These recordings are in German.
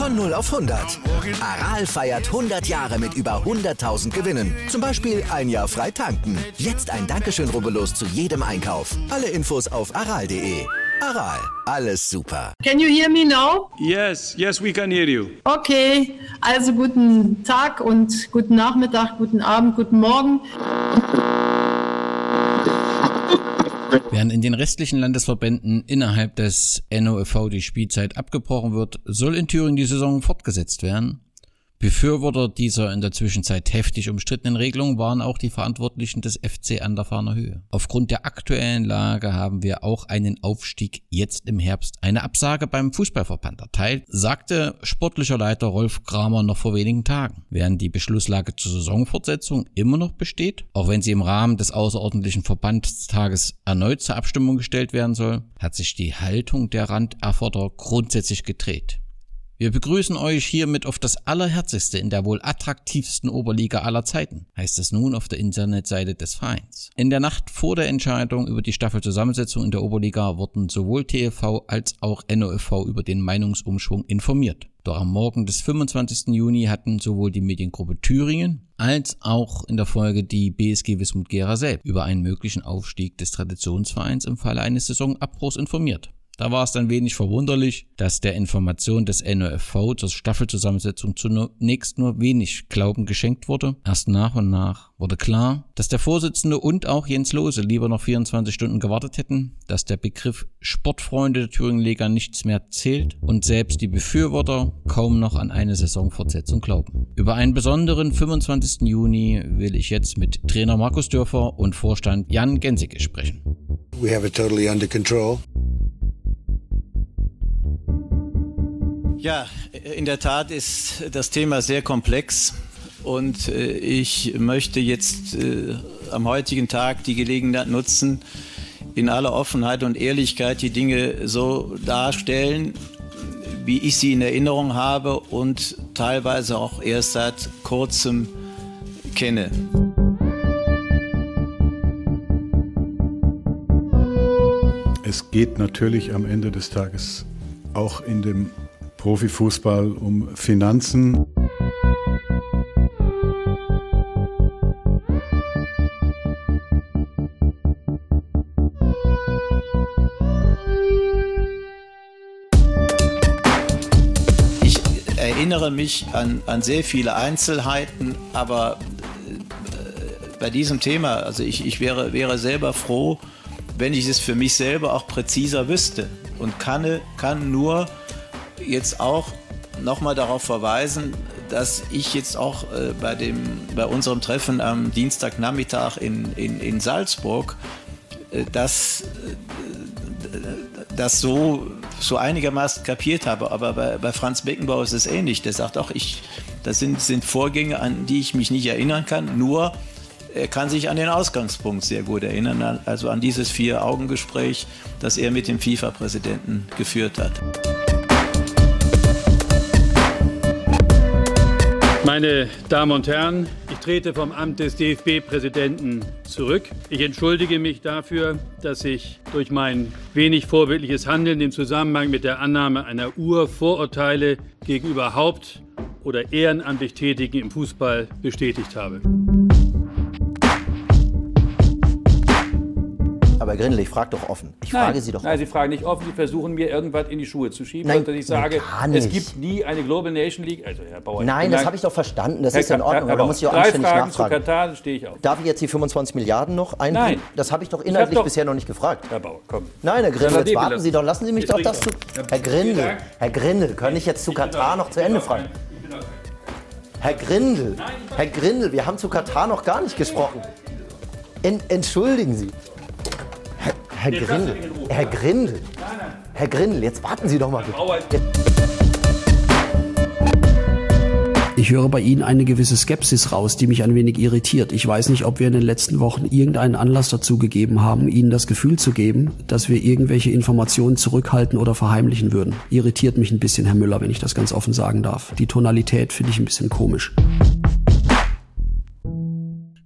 Von 0 auf 100. Aral feiert 100 Jahre mit über 100.000 Gewinnen. Zum Beispiel ein Jahr frei tanken. Jetzt ein Dankeschön, rubbellos zu jedem Einkauf. Alle Infos auf aral.de. Aral, alles super. Can you hear me now? Yes, yes, we can hear you. Okay, also guten Tag und guten Nachmittag, guten Abend, guten Morgen. Während in den restlichen Landesverbänden innerhalb des NOFV die Spielzeit abgebrochen wird, soll in Thüringen die Saison fortgesetzt werden. Befürworter dieser in der Zwischenzeit heftig umstrittenen Regelung waren auch die Verantwortlichen des FC an der Fahner Höhe. Aufgrund der aktuellen Lage haben wir auch einen Aufstieg jetzt im Herbst eine Absage beim Fußballverband erteilt, sagte sportlicher Leiter Rolf Kramer noch vor wenigen Tagen. Während die Beschlusslage zur Saisonfortsetzung immer noch besteht, auch wenn sie im Rahmen des außerordentlichen Verbandstages erneut zur Abstimmung gestellt werden soll, hat sich die Haltung der Randerforder grundsätzlich gedreht. Wir begrüßen euch hiermit auf das Allerherzigste in der wohl attraktivsten Oberliga aller Zeiten, heißt es nun auf der Internetseite des Vereins. In der Nacht vor der Entscheidung über die Staffelzusammensetzung in der Oberliga wurden sowohl TFV als auch NOFV über den Meinungsumschwung informiert. Doch am Morgen des 25. Juni hatten sowohl die Mediengruppe Thüringen als auch in der Folge die BSG Wismut Gera selbst über einen möglichen Aufstieg des Traditionsvereins im Falle eines Saisonabbruchs informiert. Da war es dann wenig verwunderlich, dass der Information des NOFV zur Staffelzusammensetzung zunächst nur wenig Glauben geschenkt wurde. Erst nach und nach wurde klar, dass der Vorsitzende und auch Jens Lose lieber noch 24 Stunden gewartet hätten, dass der Begriff Sportfreunde der Thüringenliga nichts mehr zählt und selbst die Befürworter kaum noch an eine Saisonfortsetzung glauben. Über einen besonderen 25. Juni will ich jetzt mit Trainer Markus Dörfer und Vorstand Jan Gensicke sprechen. We have it totally under control. Ja, in der Tat ist das Thema sehr komplex und äh, ich möchte jetzt äh, am heutigen Tag die Gelegenheit nutzen, in aller Offenheit und Ehrlichkeit die Dinge so darstellen, wie ich sie in Erinnerung habe und teilweise auch erst seit kurzem kenne. Es geht natürlich am Ende des Tages auch in dem Profifußball um Finanzen. Ich erinnere mich an, an sehr viele Einzelheiten, aber äh, bei diesem Thema, also ich, ich wäre, wäre selber froh, wenn ich es für mich selber auch präziser wüsste und kann, kann nur jetzt auch nochmal darauf verweisen, dass ich jetzt auch äh, bei, dem, bei unserem Treffen am Dienstagnachmittag in, in, in Salzburg äh, das, äh, das so, so einigermaßen kapiert habe. Aber bei, bei Franz Beckenbauer ist es ähnlich. Der sagt auch, ich, das sind, sind Vorgänge, an die ich mich nicht erinnern kann, nur er kann sich an den Ausgangspunkt sehr gut erinnern, also an dieses Vier-Augen-Gespräch, das er mit dem FIFA-Präsidenten geführt hat. Meine Damen und Herren, ich trete vom Amt des DFB-Präsidenten zurück. Ich entschuldige mich dafür, dass ich durch mein wenig vorbildliches Handeln im Zusammenhang mit der Annahme einer Uhr Vorurteile gegenüber Haupt- oder ehrenamtlich Tätigen im Fußball bestätigt habe. Aber Grindel, ich frage doch offen. Ich Nein. frage Sie doch Nein, offen. Sie fragen nicht offen, Sie versuchen mir irgendwas in die Schuhe zu schieben, Nein, dass ich sage, es gibt nie eine Global Nation League. Also Herr Bauer, Nein, das habe ich doch verstanden. Das Herr ist ja in Ordnung. Herr Aber da Bauer, muss ich auch anständig Fragen zu nachfragen. Katar, stehe ich auf. Darf ich jetzt die 25 Milliarden noch einbringen? Nein. Das habe ich doch inhaltlich doch- bisher noch nicht gefragt. Herr Bauer, komm. Nein, Herr Grindel, jetzt warten Sie doch. Lassen Sie mich doch das ich zu... Herr Grindel. Herr Grindel, kann ich jetzt zu Katar noch zu Ende fragen? Herr Grindel, Herr Grindel, wir haben zu Katar noch gar nicht gesprochen. En, entschuldigen Sie. Herr, Grindel. Herr Grindel, Herr Grindel, jetzt warten Sie doch mal bitte. Ich höre bei Ihnen eine gewisse Skepsis raus, die mich ein wenig irritiert. Ich weiß nicht, ob wir in den letzten Wochen irgendeinen Anlass dazu gegeben haben, Ihnen das Gefühl zu geben, dass wir irgendwelche Informationen zurückhalten oder verheimlichen würden. Irritiert mich ein bisschen, Herr Müller, wenn ich das ganz offen sagen darf. Die Tonalität finde ich ein bisschen komisch.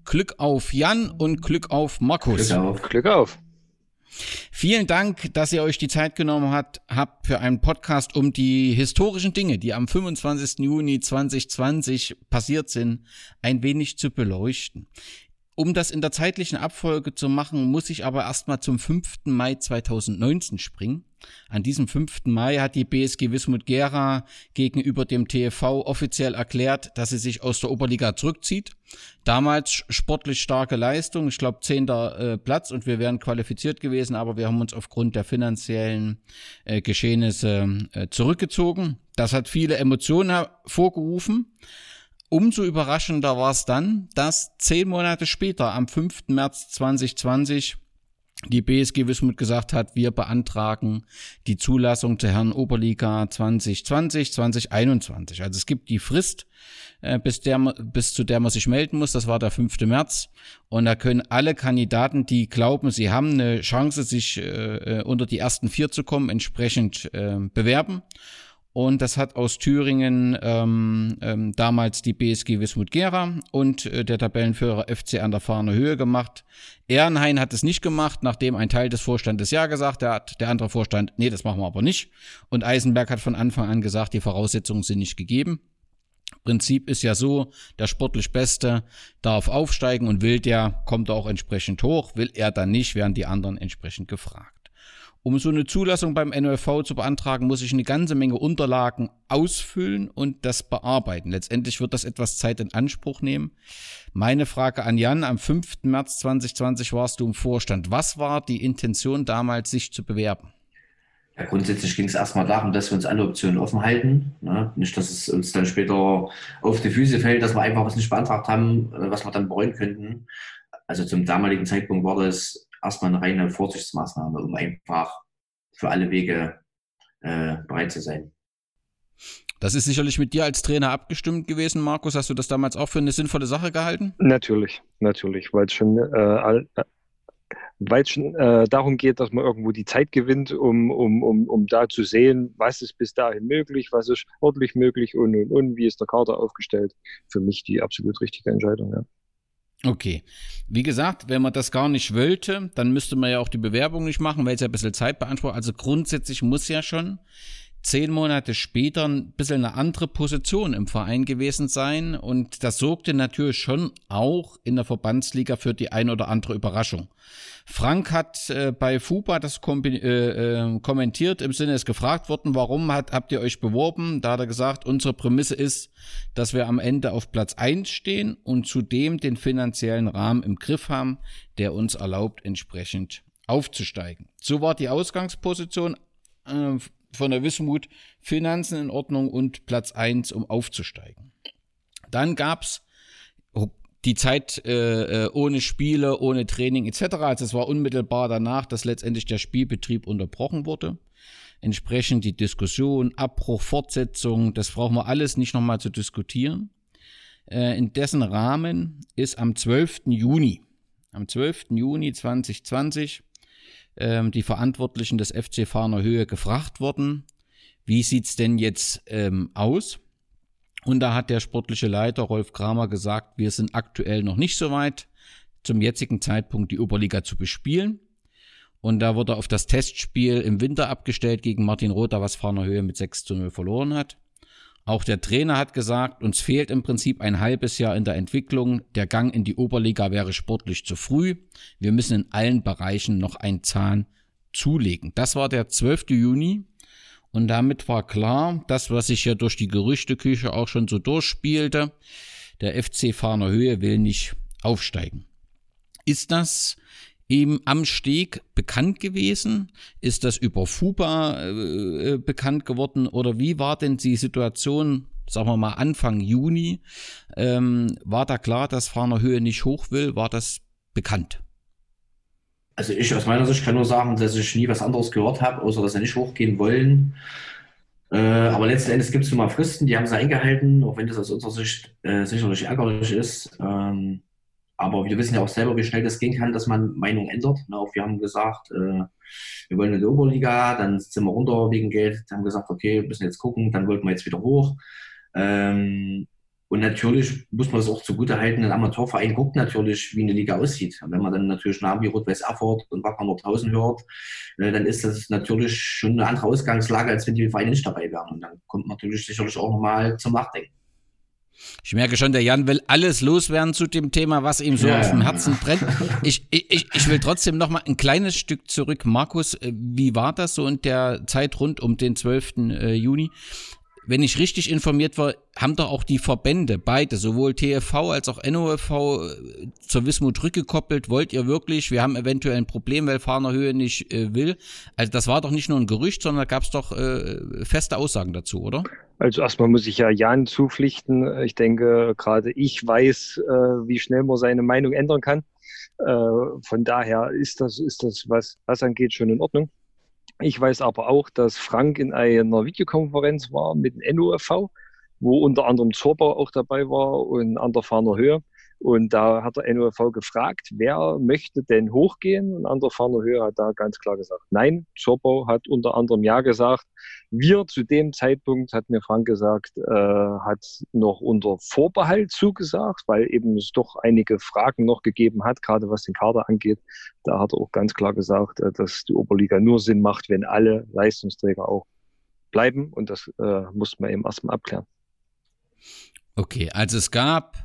Glück auf Jan und Glück auf Markus. Glück auf. Vielen Dank, dass ihr euch die Zeit genommen habt, habt für einen Podcast, um die historischen Dinge, die am 25. Juni 2020 passiert sind, ein wenig zu beleuchten. Um das in der zeitlichen Abfolge zu machen, muss ich aber erstmal zum 5. Mai 2019 springen. An diesem 5. Mai hat die BSG Wismut Gera gegenüber dem TFV offiziell erklärt, dass sie sich aus der Oberliga zurückzieht. Damals sportlich starke Leistung, ich glaube zehnter äh, Platz und wir wären qualifiziert gewesen, aber wir haben uns aufgrund der finanziellen äh, Geschehnisse äh, zurückgezogen. Das hat viele Emotionen hervorgerufen. Umso überraschender war es dann, dass zehn Monate später, am 5. März 2020, die BSG Wismut gesagt hat, wir beantragen die Zulassung zur Herren Oberliga 2020, 2021. Also es gibt die Frist, äh, bis, der, bis zu der man sich melden muss. Das war der 5. März. Und da können alle Kandidaten, die glauben, sie haben eine Chance, sich äh, äh unter die ersten vier zu kommen, entsprechend äh, bewerben. Und das hat aus Thüringen ähm, ähm, damals die BSG Wismut Gera und äh, der Tabellenführer FC an der Fahne Höhe gemacht. Ehrenhain hat es nicht gemacht, nachdem ein Teil des Vorstandes Ja gesagt hat. Der andere Vorstand, nee, das machen wir aber nicht. Und Eisenberg hat von Anfang an gesagt, die Voraussetzungen sind nicht gegeben. Prinzip ist ja so, der sportlich Beste darf aufsteigen und will der, kommt auch entsprechend hoch. Will er dann nicht, werden die anderen entsprechend gefragt. Um so eine Zulassung beim NOFV zu beantragen, muss ich eine ganze Menge Unterlagen ausfüllen und das bearbeiten. Letztendlich wird das etwas Zeit in Anspruch nehmen. Meine Frage an Jan, am 5. März 2020 warst du im Vorstand. Was war die Intention damals, sich zu bewerben? Ja, grundsätzlich ging es erstmal darum, dass wir uns alle Optionen offen halten. Ne? Nicht, dass es uns dann später auf die Füße fällt, dass wir einfach was nicht beantragt haben, äh, was wir dann bereuen könnten. Also zum damaligen Zeitpunkt war das erstmal eine reine Vorsichtsmaßnahme, um einfach für alle Wege äh, bereit zu sein. Das ist sicherlich mit dir als Trainer abgestimmt gewesen, Markus. Hast du das damals auch für eine sinnvolle Sache gehalten? Natürlich, natürlich, weil es schon, äh, weil schon äh, darum geht, dass man irgendwo die Zeit gewinnt, um, um, um, um da zu sehen, was ist bis dahin möglich, was ist sportlich möglich und, und, und, wie ist der Kader aufgestellt. Für mich die absolut richtige Entscheidung, ja. Okay. Wie gesagt, wenn man das gar nicht wollte, dann müsste man ja auch die Bewerbung nicht machen, weil es ja ein bisschen Zeit beansprucht. Also grundsätzlich muss ja schon zehn Monate später ein bisschen eine andere Position im Verein gewesen sein. Und das sorgte natürlich schon auch in der Verbandsliga für die ein oder andere Überraschung. Frank hat äh, bei FUBA das äh, äh, kommentiert, im Sinne ist gefragt worden, warum hat, habt ihr euch beworben? Da hat er gesagt, unsere Prämisse ist, dass wir am Ende auf Platz eins stehen und zudem den finanziellen Rahmen im Griff haben, der uns erlaubt, entsprechend aufzusteigen. So war die Ausgangsposition äh, von der Wismut, Finanzen in Ordnung und Platz eins, um aufzusteigen. Dann gab's die Zeit äh, äh, ohne Spiele, ohne Training etc. Also es war unmittelbar danach, dass letztendlich der Spielbetrieb unterbrochen wurde. Entsprechend die Diskussion, Abbruch, Fortsetzung, das brauchen wir alles nicht nochmal zu diskutieren. Äh, in dessen Rahmen ist am 12. Juni, am 12. Juni 2020 äh, die Verantwortlichen des FC Fahner Höhe gefragt worden, wie sieht's denn jetzt ähm, aus? Und da hat der sportliche Leiter Rolf Kramer gesagt, wir sind aktuell noch nicht so weit, zum jetzigen Zeitpunkt die Oberliga zu bespielen. Und da wurde auf das Testspiel im Winter abgestellt gegen Martin Rother, was Fahner Höhe mit 6 zu 0 verloren hat. Auch der Trainer hat gesagt, uns fehlt im Prinzip ein halbes Jahr in der Entwicklung. Der Gang in die Oberliga wäre sportlich zu früh. Wir müssen in allen Bereichen noch einen Zahn zulegen. Das war der 12. Juni. Und damit war klar, das, was sich ja durch die Gerüchteküche auch schon so durchspielte, der FC Fahner Höhe will nicht aufsteigen. Ist das ihm am Steg bekannt gewesen? Ist das über FUBA äh, äh, bekannt geworden? Oder wie war denn die Situation, sagen wir mal Anfang Juni? Ähm, war da klar, dass Fahner Höhe nicht hoch will? War das bekannt? Also ich aus meiner Sicht kann nur sagen, dass ich nie was anderes gehört habe, außer dass sie nicht hochgehen wollen. Äh, aber letzten Endes gibt es nun mal Fristen, die haben sie eingehalten, auch wenn das aus unserer Sicht äh, sicherlich ärgerlich ist. Ähm, aber wir wissen ja auch selber, wie schnell das gehen kann, dass man Meinung ändert. Auch wir haben gesagt, äh, wir wollen in die Oberliga, dann sind wir runter wegen Geld, haben gesagt, okay, müssen jetzt gucken, dann wollten wir jetzt wieder hoch. Ähm, Und natürlich muss man es auch zugutehalten, ein Amateurverein guckt natürlich, wie eine Liga aussieht. Wenn man dann natürlich Namen wie Rot-Weiß Erfurt und Wacker Nordhausen hört, äh, dann ist das natürlich schon eine andere Ausgangslage, als wenn die Vereine nicht dabei wären. Und dann kommt man natürlich sicherlich auch nochmal zum Nachdenken. Ich merke schon, der Jan will alles loswerden zu dem Thema, was ihm so ja. auf dem Herzen brennt. Ich, ich, ich will trotzdem noch mal ein kleines Stück zurück. Markus, äh, wie war das so in der Zeit rund um den 12. Äh, Juni? wenn ich richtig informiert war, haben doch auch die Verbände, beide, sowohl TFV als auch NOFV, äh, zur Wismut rückgekoppelt. Wollt ihr wirklich, wir haben eventuell ein Problem, weil Fahner Höhe nicht äh, will. Also das war doch nicht nur ein Gerücht, sondern da gab es doch äh, feste Aussagen dazu, oder? Also erstmal muss ich ja Jan zupflichten. Ich denke, gerade ich weiß, äh, wie schnell man seine Meinung ändern kann. Äh, von daher ist das, ist das, was das angeht, schon in Ordnung. Ich weiß aber auch, dass Frank in einer Videokonferenz war mit dem NOFV, wo unter anderem Zorbau auch dabei war und an der Fahner Höhe. Und da hat der NOFV gefragt, wer möchte denn hochgehen? Und an der Fahner Höhe hat da ganz klar gesagt, nein. Zorbau hat unter anderem ja gesagt. Wir zu dem Zeitpunkt, hat mir Frank gesagt, äh, hat noch unter Vorbehalt zugesagt, weil eben es doch einige Fragen noch gegeben hat, gerade was den Kader angeht. Da hat er auch ganz klar gesagt, äh, dass die Oberliga nur Sinn macht, wenn alle Leistungsträger auch bleiben. Und das äh, muss man eben erstmal abklären. Okay, also es gab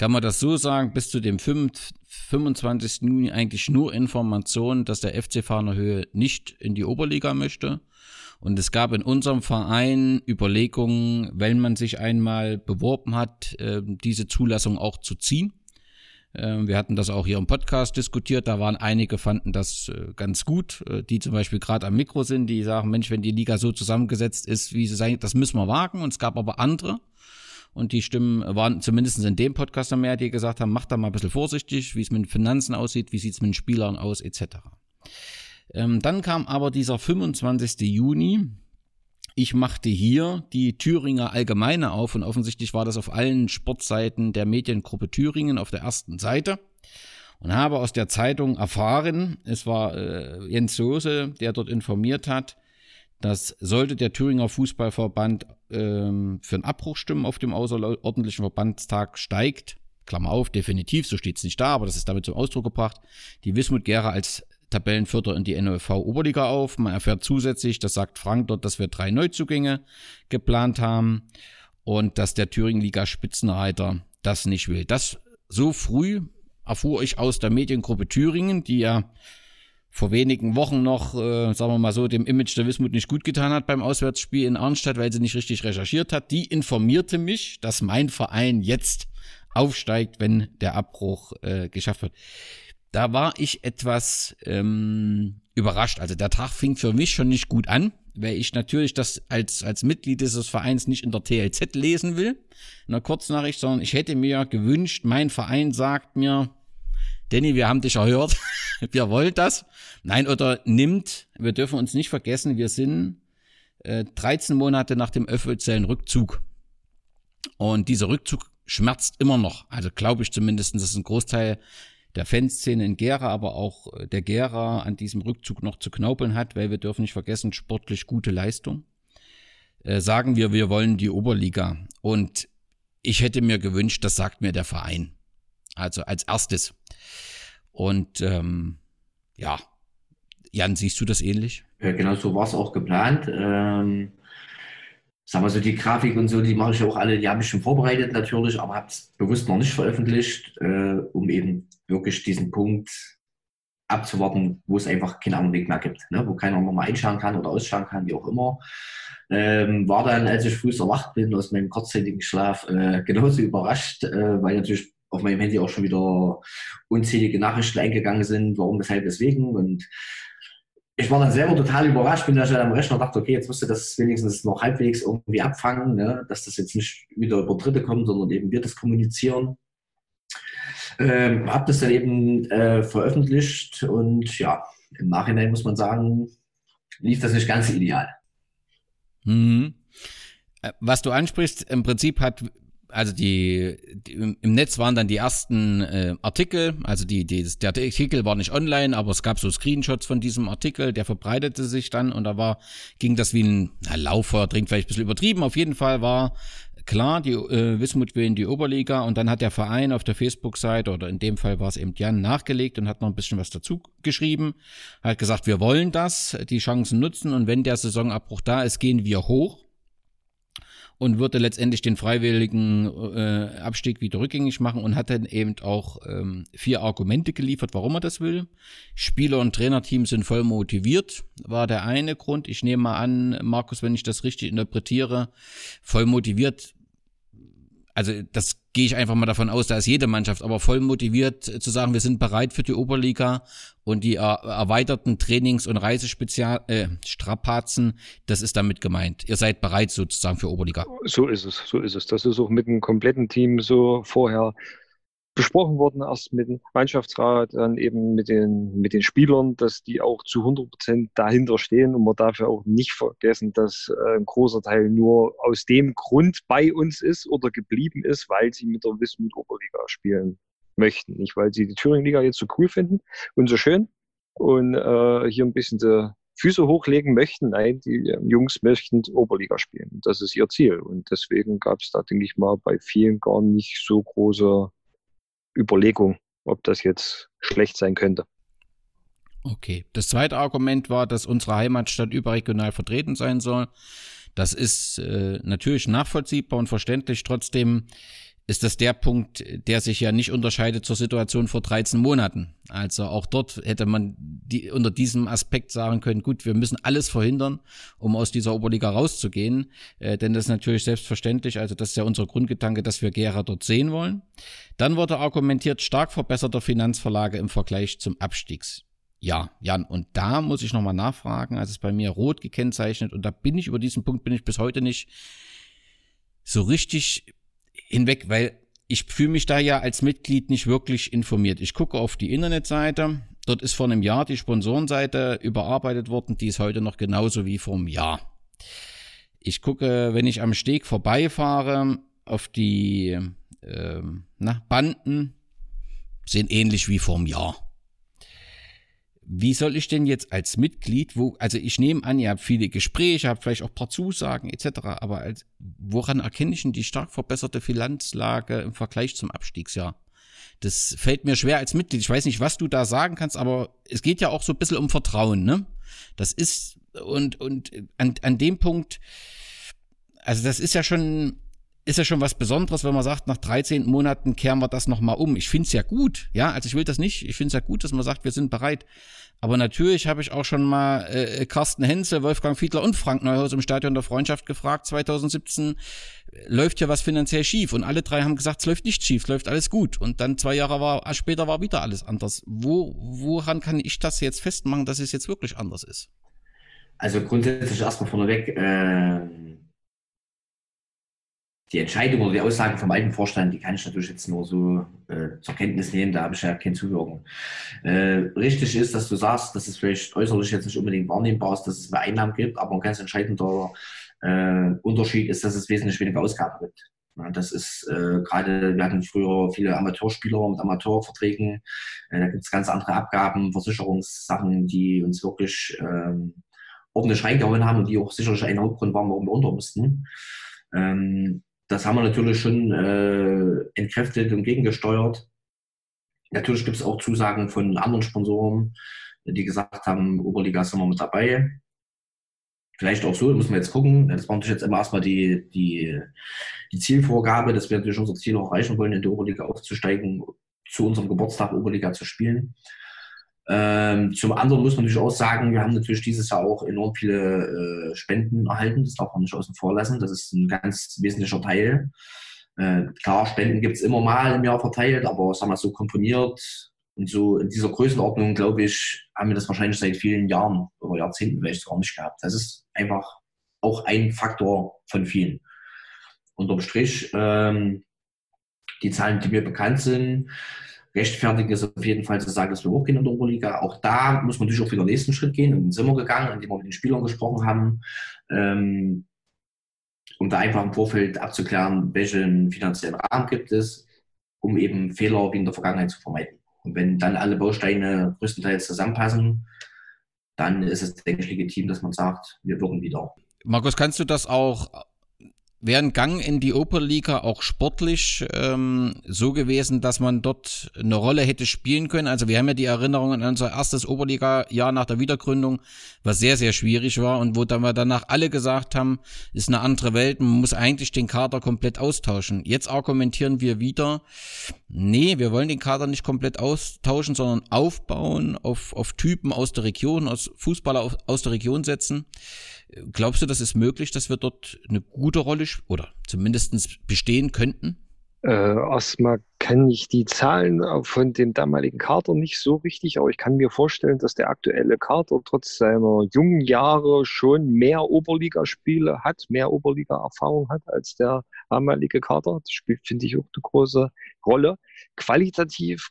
kann man das so sagen, bis zu dem 25. Juni eigentlich nur Informationen, dass der FC Fahnerhöhe nicht in die Oberliga möchte. Und es gab in unserem Verein Überlegungen, wenn man sich einmal beworben hat, ähm, diese Zulassung auch zu ziehen. Ähm, wir hatten das auch hier im Podcast diskutiert. Da waren einige, fanden das äh, ganz gut, äh, die zum Beispiel gerade am Mikro sind, die sagen, Mensch, wenn die Liga so zusammengesetzt ist, wie sie sein, das müssen wir wagen. Und es gab aber andere, und die Stimmen waren zumindest in dem Podcast mehr, die gesagt haben, macht da mal ein bisschen vorsichtig, wie es mit den Finanzen aussieht, wie sieht es mit den Spielern aus, etc. Ähm, dann kam aber dieser 25. Juni. Ich machte hier die Thüringer Allgemeine auf und offensichtlich war das auf allen Sportseiten der Mediengruppe Thüringen auf der ersten Seite und habe aus der Zeitung erfahren, es war äh, Jens Soße, der dort informiert hat, dass sollte der Thüringer Fußballverband ähm, für einen Abbruch stimmen auf dem außerordentlichen Verbandstag, steigt, Klammer auf, definitiv, so steht es nicht da, aber das ist damit zum Ausdruck gebracht, die Wismut Gera als Tabellenvierter in die NOV Oberliga auf. Man erfährt zusätzlich, das sagt Frank dort, dass wir drei Neuzugänge geplant haben und dass der Thüringen Liga Spitzenreiter das nicht will. Das so früh erfuhr ich aus der Mediengruppe Thüringen, die ja vor wenigen Wochen noch, äh, sagen wir mal so, dem Image der Wismut nicht gut getan hat beim Auswärtsspiel in Arnstadt, weil sie nicht richtig recherchiert hat, die informierte mich, dass mein Verein jetzt aufsteigt, wenn der Abbruch äh, geschafft wird. Da war ich etwas ähm, überrascht. Also der Tag fing für mich schon nicht gut an, weil ich natürlich das als, als Mitglied dieses Vereins nicht in der TLZ lesen will, in der Kurznachricht, sondern ich hätte mir gewünscht, mein Verein sagt mir, Danny, wir haben dich erhört, wir wollen das. Nein, oder nimmt, wir dürfen uns nicht vergessen, wir sind äh, 13 Monate nach dem offiziellen Rückzug. Und dieser Rückzug schmerzt immer noch. Also glaube ich zumindest, dass ein Großteil der Fanszene in Gera, aber auch äh, der Gera an diesem Rückzug noch zu knaupeln hat, weil wir dürfen nicht vergessen, sportlich gute Leistung. Äh, sagen wir, wir wollen die Oberliga. Und ich hätte mir gewünscht, das sagt mir der Verein. Also als erstes. Und ähm, ja, Jan, siehst du das ähnlich? Ja, genau so war es auch geplant. Ähm, sagen wir so, die Grafik und so, die mache ich auch alle, die habe ich schon vorbereitet natürlich, aber habe es bewusst noch nicht veröffentlicht, äh, um eben wirklich diesen Punkt abzuwarten, wo es einfach keinen anderen Weg mehr gibt, ne? wo keiner nochmal einschauen kann oder ausschauen kann, wie auch immer. Ähm, war dann, als ich früh erwacht bin aus meinem kurzzeitigen Schlaf, äh, genauso überrascht, äh, weil natürlich auf meinem Handy auch schon wieder unzählige Nachrichten eingegangen sind, warum, weshalb, weswegen. Und ich war dann selber total überrascht, bin da schon am Rechner und dachte, okay, jetzt musst du das wenigstens noch halbwegs irgendwie abfangen, ne? dass das jetzt nicht wieder über Dritte kommt, sondern eben wir das kommunizieren. Ähm, hab das dann eben äh, veröffentlicht und ja, im Nachhinein muss man sagen, lief das nicht ganz ideal. Mhm. Äh, was du ansprichst, im Prinzip hat also die, die, im Netz waren dann die ersten äh, Artikel, also die, die, der Artikel war nicht online, aber es gab so Screenshots von diesem Artikel, der verbreitete sich dann und da war, ging das wie ein na, Lauffeuer, dringt vielleicht ein bisschen übertrieben, auf jeden Fall war klar, die äh, Wismut will in die Oberliga und dann hat der Verein auf der Facebook-Seite oder in dem Fall war es eben Jan nachgelegt und hat noch ein bisschen was dazu geschrieben. Hat gesagt, wir wollen das, die Chancen nutzen und wenn der Saisonabbruch da ist, gehen wir hoch und würde letztendlich den freiwilligen äh, Abstieg wieder rückgängig machen und hat dann eben auch ähm, vier Argumente geliefert, warum er das will. Spieler und Trainerteam sind voll motiviert, war der eine Grund. Ich nehme mal an, Markus, wenn ich das richtig interpretiere, voll motiviert also das gehe ich einfach mal davon aus, da ist jede Mannschaft aber voll motiviert äh, zu sagen, wir sind bereit für die Oberliga und die er erweiterten Trainings- und Reisespezial äh, Strapazen, das ist damit gemeint. Ihr seid bereit sozusagen für Oberliga. So ist es, so ist es. Das ist auch mit dem kompletten Team so vorher besprochen worden, erst mit dem Mannschaftsrat, dann eben mit den, mit den Spielern, dass die auch zu 100 Prozent dahinter stehen und man darf ja auch nicht vergessen, dass äh, ein großer Teil nur aus dem Grund bei uns ist oder geblieben ist, weil sie mit der Wismut Oberliga spielen möchten. Nicht, weil sie die Thüringen-Liga jetzt so cool finden und so schön und äh, hier ein bisschen die Füße hochlegen möchten. Nein, die äh, Jungs möchten Oberliga spielen. Das ist ihr Ziel. Und deswegen gab es da, denke ich mal, bei vielen gar nicht so große Überlegung, ob das jetzt schlecht sein könnte. Okay. Das zweite Argument war, dass unsere Heimatstadt überregional vertreten sein soll. Das ist äh, natürlich nachvollziehbar und verständlich. Trotzdem ist das der Punkt, der sich ja nicht unterscheidet zur Situation vor 13 Monaten. Also auch dort hätte man die, unter diesem Aspekt sagen können, gut, wir müssen alles verhindern, um aus dieser Oberliga rauszugehen. Äh, denn das ist natürlich selbstverständlich, also das ist ja unser Grundgedanke, dass wir Gera dort sehen wollen. Dann wurde argumentiert, stark verbesserter Finanzverlage im Vergleich zum Abstiegs. Ja, Jan, und da muss ich nochmal nachfragen, also es ist bei mir rot gekennzeichnet und da bin ich über diesen Punkt bin ich bis heute nicht so richtig hinweg, weil ich fühle mich da ja als Mitglied nicht wirklich informiert. Ich gucke auf die Internetseite. Dort ist vor einem Jahr die Sponsorenseite überarbeitet worden. Die ist heute noch genauso wie vor einem Jahr. Ich gucke, wenn ich am Steg vorbeifahre, auf die äh, na, Banden, sehen ähnlich wie vor einem Jahr wie soll ich denn jetzt als Mitglied, wo, also ich nehme an, ihr habt viele Gespräche, habt vielleicht auch ein paar Zusagen etc., aber als, woran erkenne ich denn die stark verbesserte Finanzlage im Vergleich zum Abstiegsjahr? Das fällt mir schwer als Mitglied. Ich weiß nicht, was du da sagen kannst, aber es geht ja auch so ein bisschen um Vertrauen, ne? Das ist, und, und an, an dem Punkt, also das ist ja schon, ist ja schon was Besonderes, wenn man sagt, nach 13 Monaten kehren wir das nochmal um. Ich finde es ja gut, ja, also ich will das nicht. Ich finde es ja gut, dass man sagt, wir sind bereit. Aber natürlich habe ich auch schon mal äh, Carsten Henze, Wolfgang Fiedler und Frank Neuhaus im Stadion der Freundschaft gefragt, 2017, läuft ja was finanziell schief? Und alle drei haben gesagt, es läuft nicht schief, es läuft alles gut. Und dann zwei Jahre war, später war wieder alles anders. Wo, woran kann ich das jetzt festmachen, dass es jetzt wirklich anders ist? Also grundsätzlich erstmal vorneweg, äh, die Entscheidung oder die Aussagen vom alten Vorstand, die kann ich natürlich jetzt nur so äh, zur Kenntnis nehmen, da habe ich ja kein Zuwirken. Äh, richtig ist, dass du sagst, dass es vielleicht äußerlich jetzt nicht unbedingt wahrnehmbar ist, dass es mehr Einnahmen gibt, aber ein ganz entscheidender äh, Unterschied ist, dass es wesentlich weniger Ausgaben gibt. Ja, das ist äh, gerade, wir hatten früher viele Amateurspieler mit Amateurverträgen, äh, da gibt es ganz andere Abgaben, Versicherungssachen, die uns wirklich ähm, ordentlich reingehauen haben und die auch sicherlich ein Hauptgrund waren, warum wir unter mussten. Ähm, das haben wir natürlich schon äh, entkräftet und gegengesteuert. Natürlich gibt es auch Zusagen von anderen Sponsoren, die gesagt haben, Oberliga sind wir mit dabei. Vielleicht auch so, müssen wir jetzt gucken. Das war natürlich jetzt immer erstmal die, die, die Zielvorgabe, dass wir natürlich unser Ziel auch erreichen wollen, in die Oberliga aufzusteigen, zu unserem Geburtstag Oberliga zu spielen. Ähm, zum anderen muss man natürlich auch sagen, wir haben natürlich dieses Jahr auch enorm viele äh, Spenden erhalten. Das darf man nicht außen vor lassen. Das ist ein ganz wesentlicher Teil. Äh, klar, Spenden gibt es immer mal im Jahr verteilt, aber sagen wir so komprimiert und so in dieser Größenordnung, glaube ich, haben wir das wahrscheinlich seit vielen Jahren oder Jahrzehnten vielleicht gar nicht gehabt. Das ist einfach auch ein Faktor von vielen. Unterm Strich, ähm, die Zahlen, die mir bekannt sind, rechtfertigen ist auf jeden Fall zu sagen, dass wir hochgehen in der Oberliga. Auch da muss man natürlich auch wieder den nächsten Schritt gehen. Und dann sind wir gegangen, indem wir mit den Spielern gesprochen haben, ähm, um da einfach im Vorfeld abzuklären, welchen finanziellen Rahmen gibt es, um eben Fehler wie in der Vergangenheit zu vermeiden. Und wenn dann alle Bausteine größtenteils zusammenpassen, dann ist es, denke ich, legitim, dass man sagt, wir würden wieder. Markus, kannst du das auch wäre ein Gang in die Oberliga auch sportlich ähm, so gewesen, dass man dort eine Rolle hätte spielen können? Also wir haben ja die Erinnerungen an unser erstes Oberliga-Jahr nach der Wiedergründung, was sehr, sehr schwierig war und wo dann wir danach alle gesagt haben, ist eine andere Welt, man muss eigentlich den Kader komplett austauschen. Jetzt argumentieren wir wieder, nee, wir wollen den Kader nicht komplett austauschen, sondern aufbauen, auf, auf Typen aus der Region, aus Fußballer aus, aus der Region setzen. Glaubst du, das ist möglich, dass wir dort eine gute Rolle oder zumindest bestehen könnten? Äh, erstmal kenne ich die Zahlen von dem damaligen Kader nicht so richtig, aber ich kann mir vorstellen, dass der aktuelle Kader trotz seiner jungen Jahre schon mehr Oberligaspiele hat, mehr Oberliga-Erfahrung hat als der damalige Kader. Das spielt, finde ich, auch eine große Rolle. Qualitativ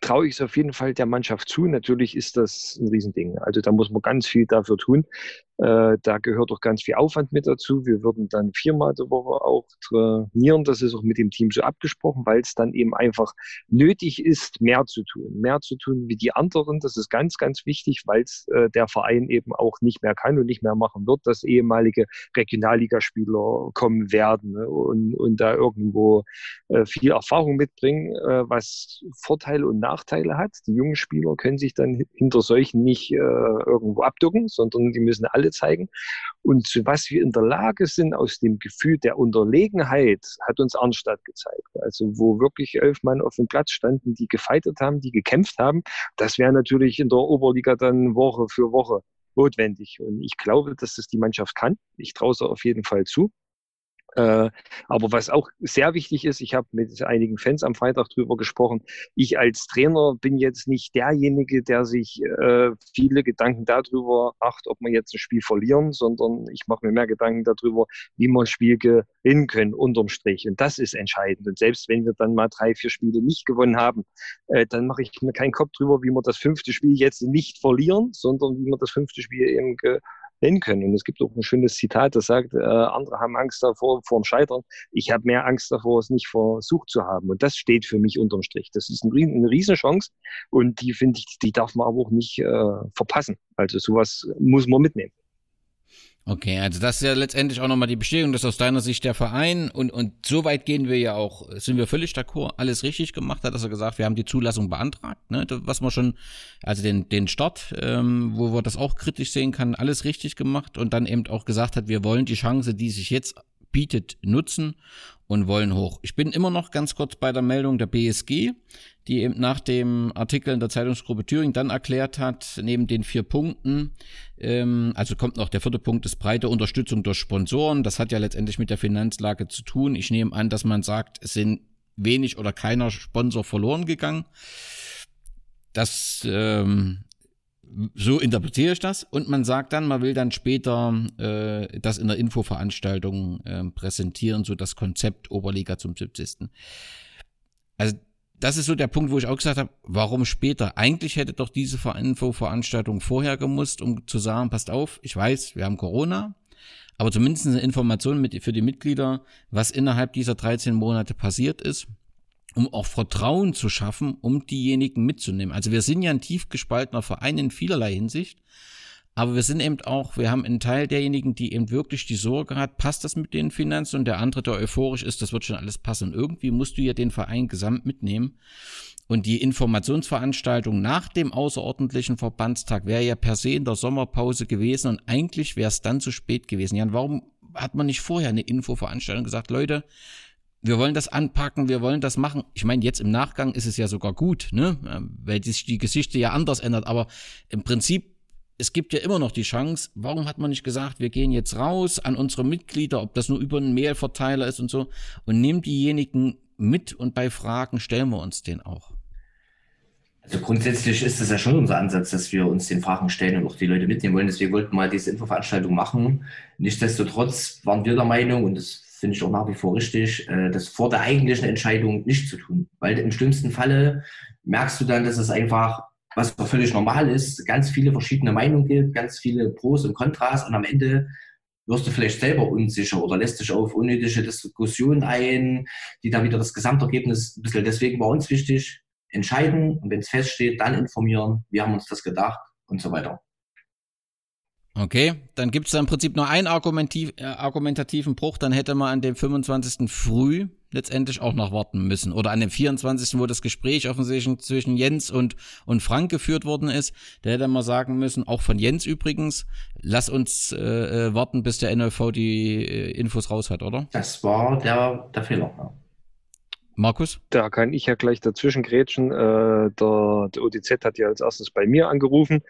traue ich es auf jeden Fall der Mannschaft zu. Natürlich ist das ein Riesending. Also da muss man ganz viel dafür tun. Äh, da gehört auch ganz viel Aufwand mit dazu. Wir würden dann viermal die Woche auch trainieren. Das ist auch mit dem Team so abgesprochen, weil es dann eben einfach nötig ist, mehr zu tun. Mehr zu tun wie die anderen. Das ist ganz, ganz wichtig, weil es äh, der Verein eben auch nicht mehr kann und nicht mehr machen wird, dass ehemalige Regionalligaspieler kommen werden ne, und, und da irgendwo äh, viel Erfahrung mitbringen, äh, was Vorteile und Nachteile hat. Die jungen Spieler können sich dann hinter solchen nicht äh, irgendwo abducken, sondern die müssen alle zeigen. Und zu was wir in der Lage sind, aus dem Gefühl der Unterlegenheit, hat uns Arnstadt gezeigt. Also wo wirklich elf Mann auf dem Platz standen, die gefeitet haben, die gekämpft haben. Das wäre natürlich in der Oberliga dann Woche für Woche notwendig. Und ich glaube, dass das die Mannschaft kann. Ich traue es auf jeden Fall zu. Äh, aber was auch sehr wichtig ist, ich habe mit einigen Fans am Freitag drüber gesprochen, ich als Trainer bin jetzt nicht derjenige, der sich äh, viele Gedanken darüber macht, ob wir jetzt ein Spiel verlieren, sondern ich mache mir mehr Gedanken darüber, wie ein Spiel gewinnen können, unterm Strich. Und das ist entscheidend. Und selbst wenn wir dann mal drei, vier Spiele nicht gewonnen haben, äh, dann mache ich mir keinen Kopf drüber, wie wir das fünfte Spiel jetzt nicht verlieren, sondern wie wir das fünfte Spiel eben hin können. Und es gibt auch ein schönes Zitat, das sagt, äh, andere haben Angst davor, vor dem Scheitern. Ich habe mehr Angst davor, es nicht versucht zu haben. Und das steht für mich unterm Strich. Das ist ein, eine Riesenchance und die finde ich, die darf man aber auch nicht äh, verpassen. Also sowas muss man mitnehmen. Okay, also das ist ja letztendlich auch nochmal die Bestätigung, dass aus deiner Sicht der Verein und, und so weit gehen wir ja auch, sind wir völlig d'accord, alles richtig gemacht hat, dass er gesagt, wir haben die Zulassung beantragt, ne, was man schon, also den, den Start, ähm, wo wir das auch kritisch sehen kann, alles richtig gemacht und dann eben auch gesagt hat, wir wollen die Chance, die sich jetzt bietet, nutzen und wollen hoch. Ich bin immer noch ganz kurz bei der Meldung der BSG, die eben nach dem Artikel in der Zeitungsgruppe Thüringen dann erklärt hat, neben den vier Punkten, ähm, also kommt noch der vierte Punkt, ist breite Unterstützung durch Sponsoren. Das hat ja letztendlich mit der Finanzlage zu tun. Ich nehme an, dass man sagt, es sind wenig oder keiner Sponsor verloren gegangen. Das ähm, so interpretiere ich das. Und man sagt dann, man will dann später äh, das in der Infoveranstaltung äh, präsentieren, so das Konzept Oberliga zum 70. Also das ist so der Punkt, wo ich auch gesagt habe, warum später? Eigentlich hätte doch diese Infoveranstaltung vorher gemusst, um zu sagen, passt auf, ich weiß, wir haben Corona, aber zumindest eine Information mit, für die Mitglieder, was innerhalb dieser 13 Monate passiert ist um auch Vertrauen zu schaffen, um diejenigen mitzunehmen. Also wir sind ja ein tief gespaltener Verein in vielerlei Hinsicht, aber wir sind eben auch, wir haben einen Teil derjenigen, die eben wirklich die Sorge hat, passt das mit den Finanzen und der andere, der euphorisch ist, das wird schon alles passen. Irgendwie musst du ja den Verein gesamt mitnehmen. Und die Informationsveranstaltung nach dem außerordentlichen Verbandstag wäre ja per se in der Sommerpause gewesen und eigentlich wäre es dann zu spät gewesen. Jan, warum hat man nicht vorher eine Infoveranstaltung gesagt, Leute, wir wollen das anpacken, wir wollen das machen. Ich meine, jetzt im Nachgang ist es ja sogar gut, ne? weil sich die Geschichte ja anders ändert. Aber im Prinzip, es gibt ja immer noch die Chance, warum hat man nicht gesagt, wir gehen jetzt raus an unsere Mitglieder, ob das nur über einen Mailverteiler ist und so, und nehmen diejenigen mit und bei Fragen stellen wir uns den auch. Also grundsätzlich ist das ja schon unser Ansatz, dass wir uns den Fragen stellen und auch die Leute mitnehmen wollen. Deswegen wollten wir mal diese Infoveranstaltung machen. Nichtsdestotrotz waren wir der Meinung, und das finde ich auch nach wie vor richtig, äh, das vor der eigentlichen Entscheidung nicht zu tun. Weil im schlimmsten Falle merkst du dann, dass es einfach, was völlig normal ist, ganz viele verschiedene Meinungen gibt, ganz viele Pros und Kontras und am Ende wirst du vielleicht selber unsicher oder lässt dich auf unnötige Diskussionen ein, die dann wieder das Gesamtergebnis ein bisschen. Deswegen war uns wichtig, entscheiden und wenn es feststeht, dann informieren, wir haben uns das gedacht und so weiter. Okay, dann gibt es da im Prinzip nur einen argumentativ, äh, argumentativen Bruch, dann hätte man an dem 25. früh letztendlich auch noch warten müssen. Oder an dem 24., wo das Gespräch offensichtlich zwischen Jens und, und Frank geführt worden ist, da hätte man sagen müssen, auch von Jens übrigens, lass uns äh, äh warten, bis der NLV die äh, Infos raus hat, oder? Das war der, der Fehler, ja. Markus? Da kann ich ja gleich dazwischen grätschen. Äh, der, der OTZ hat ja als erstes bei mir angerufen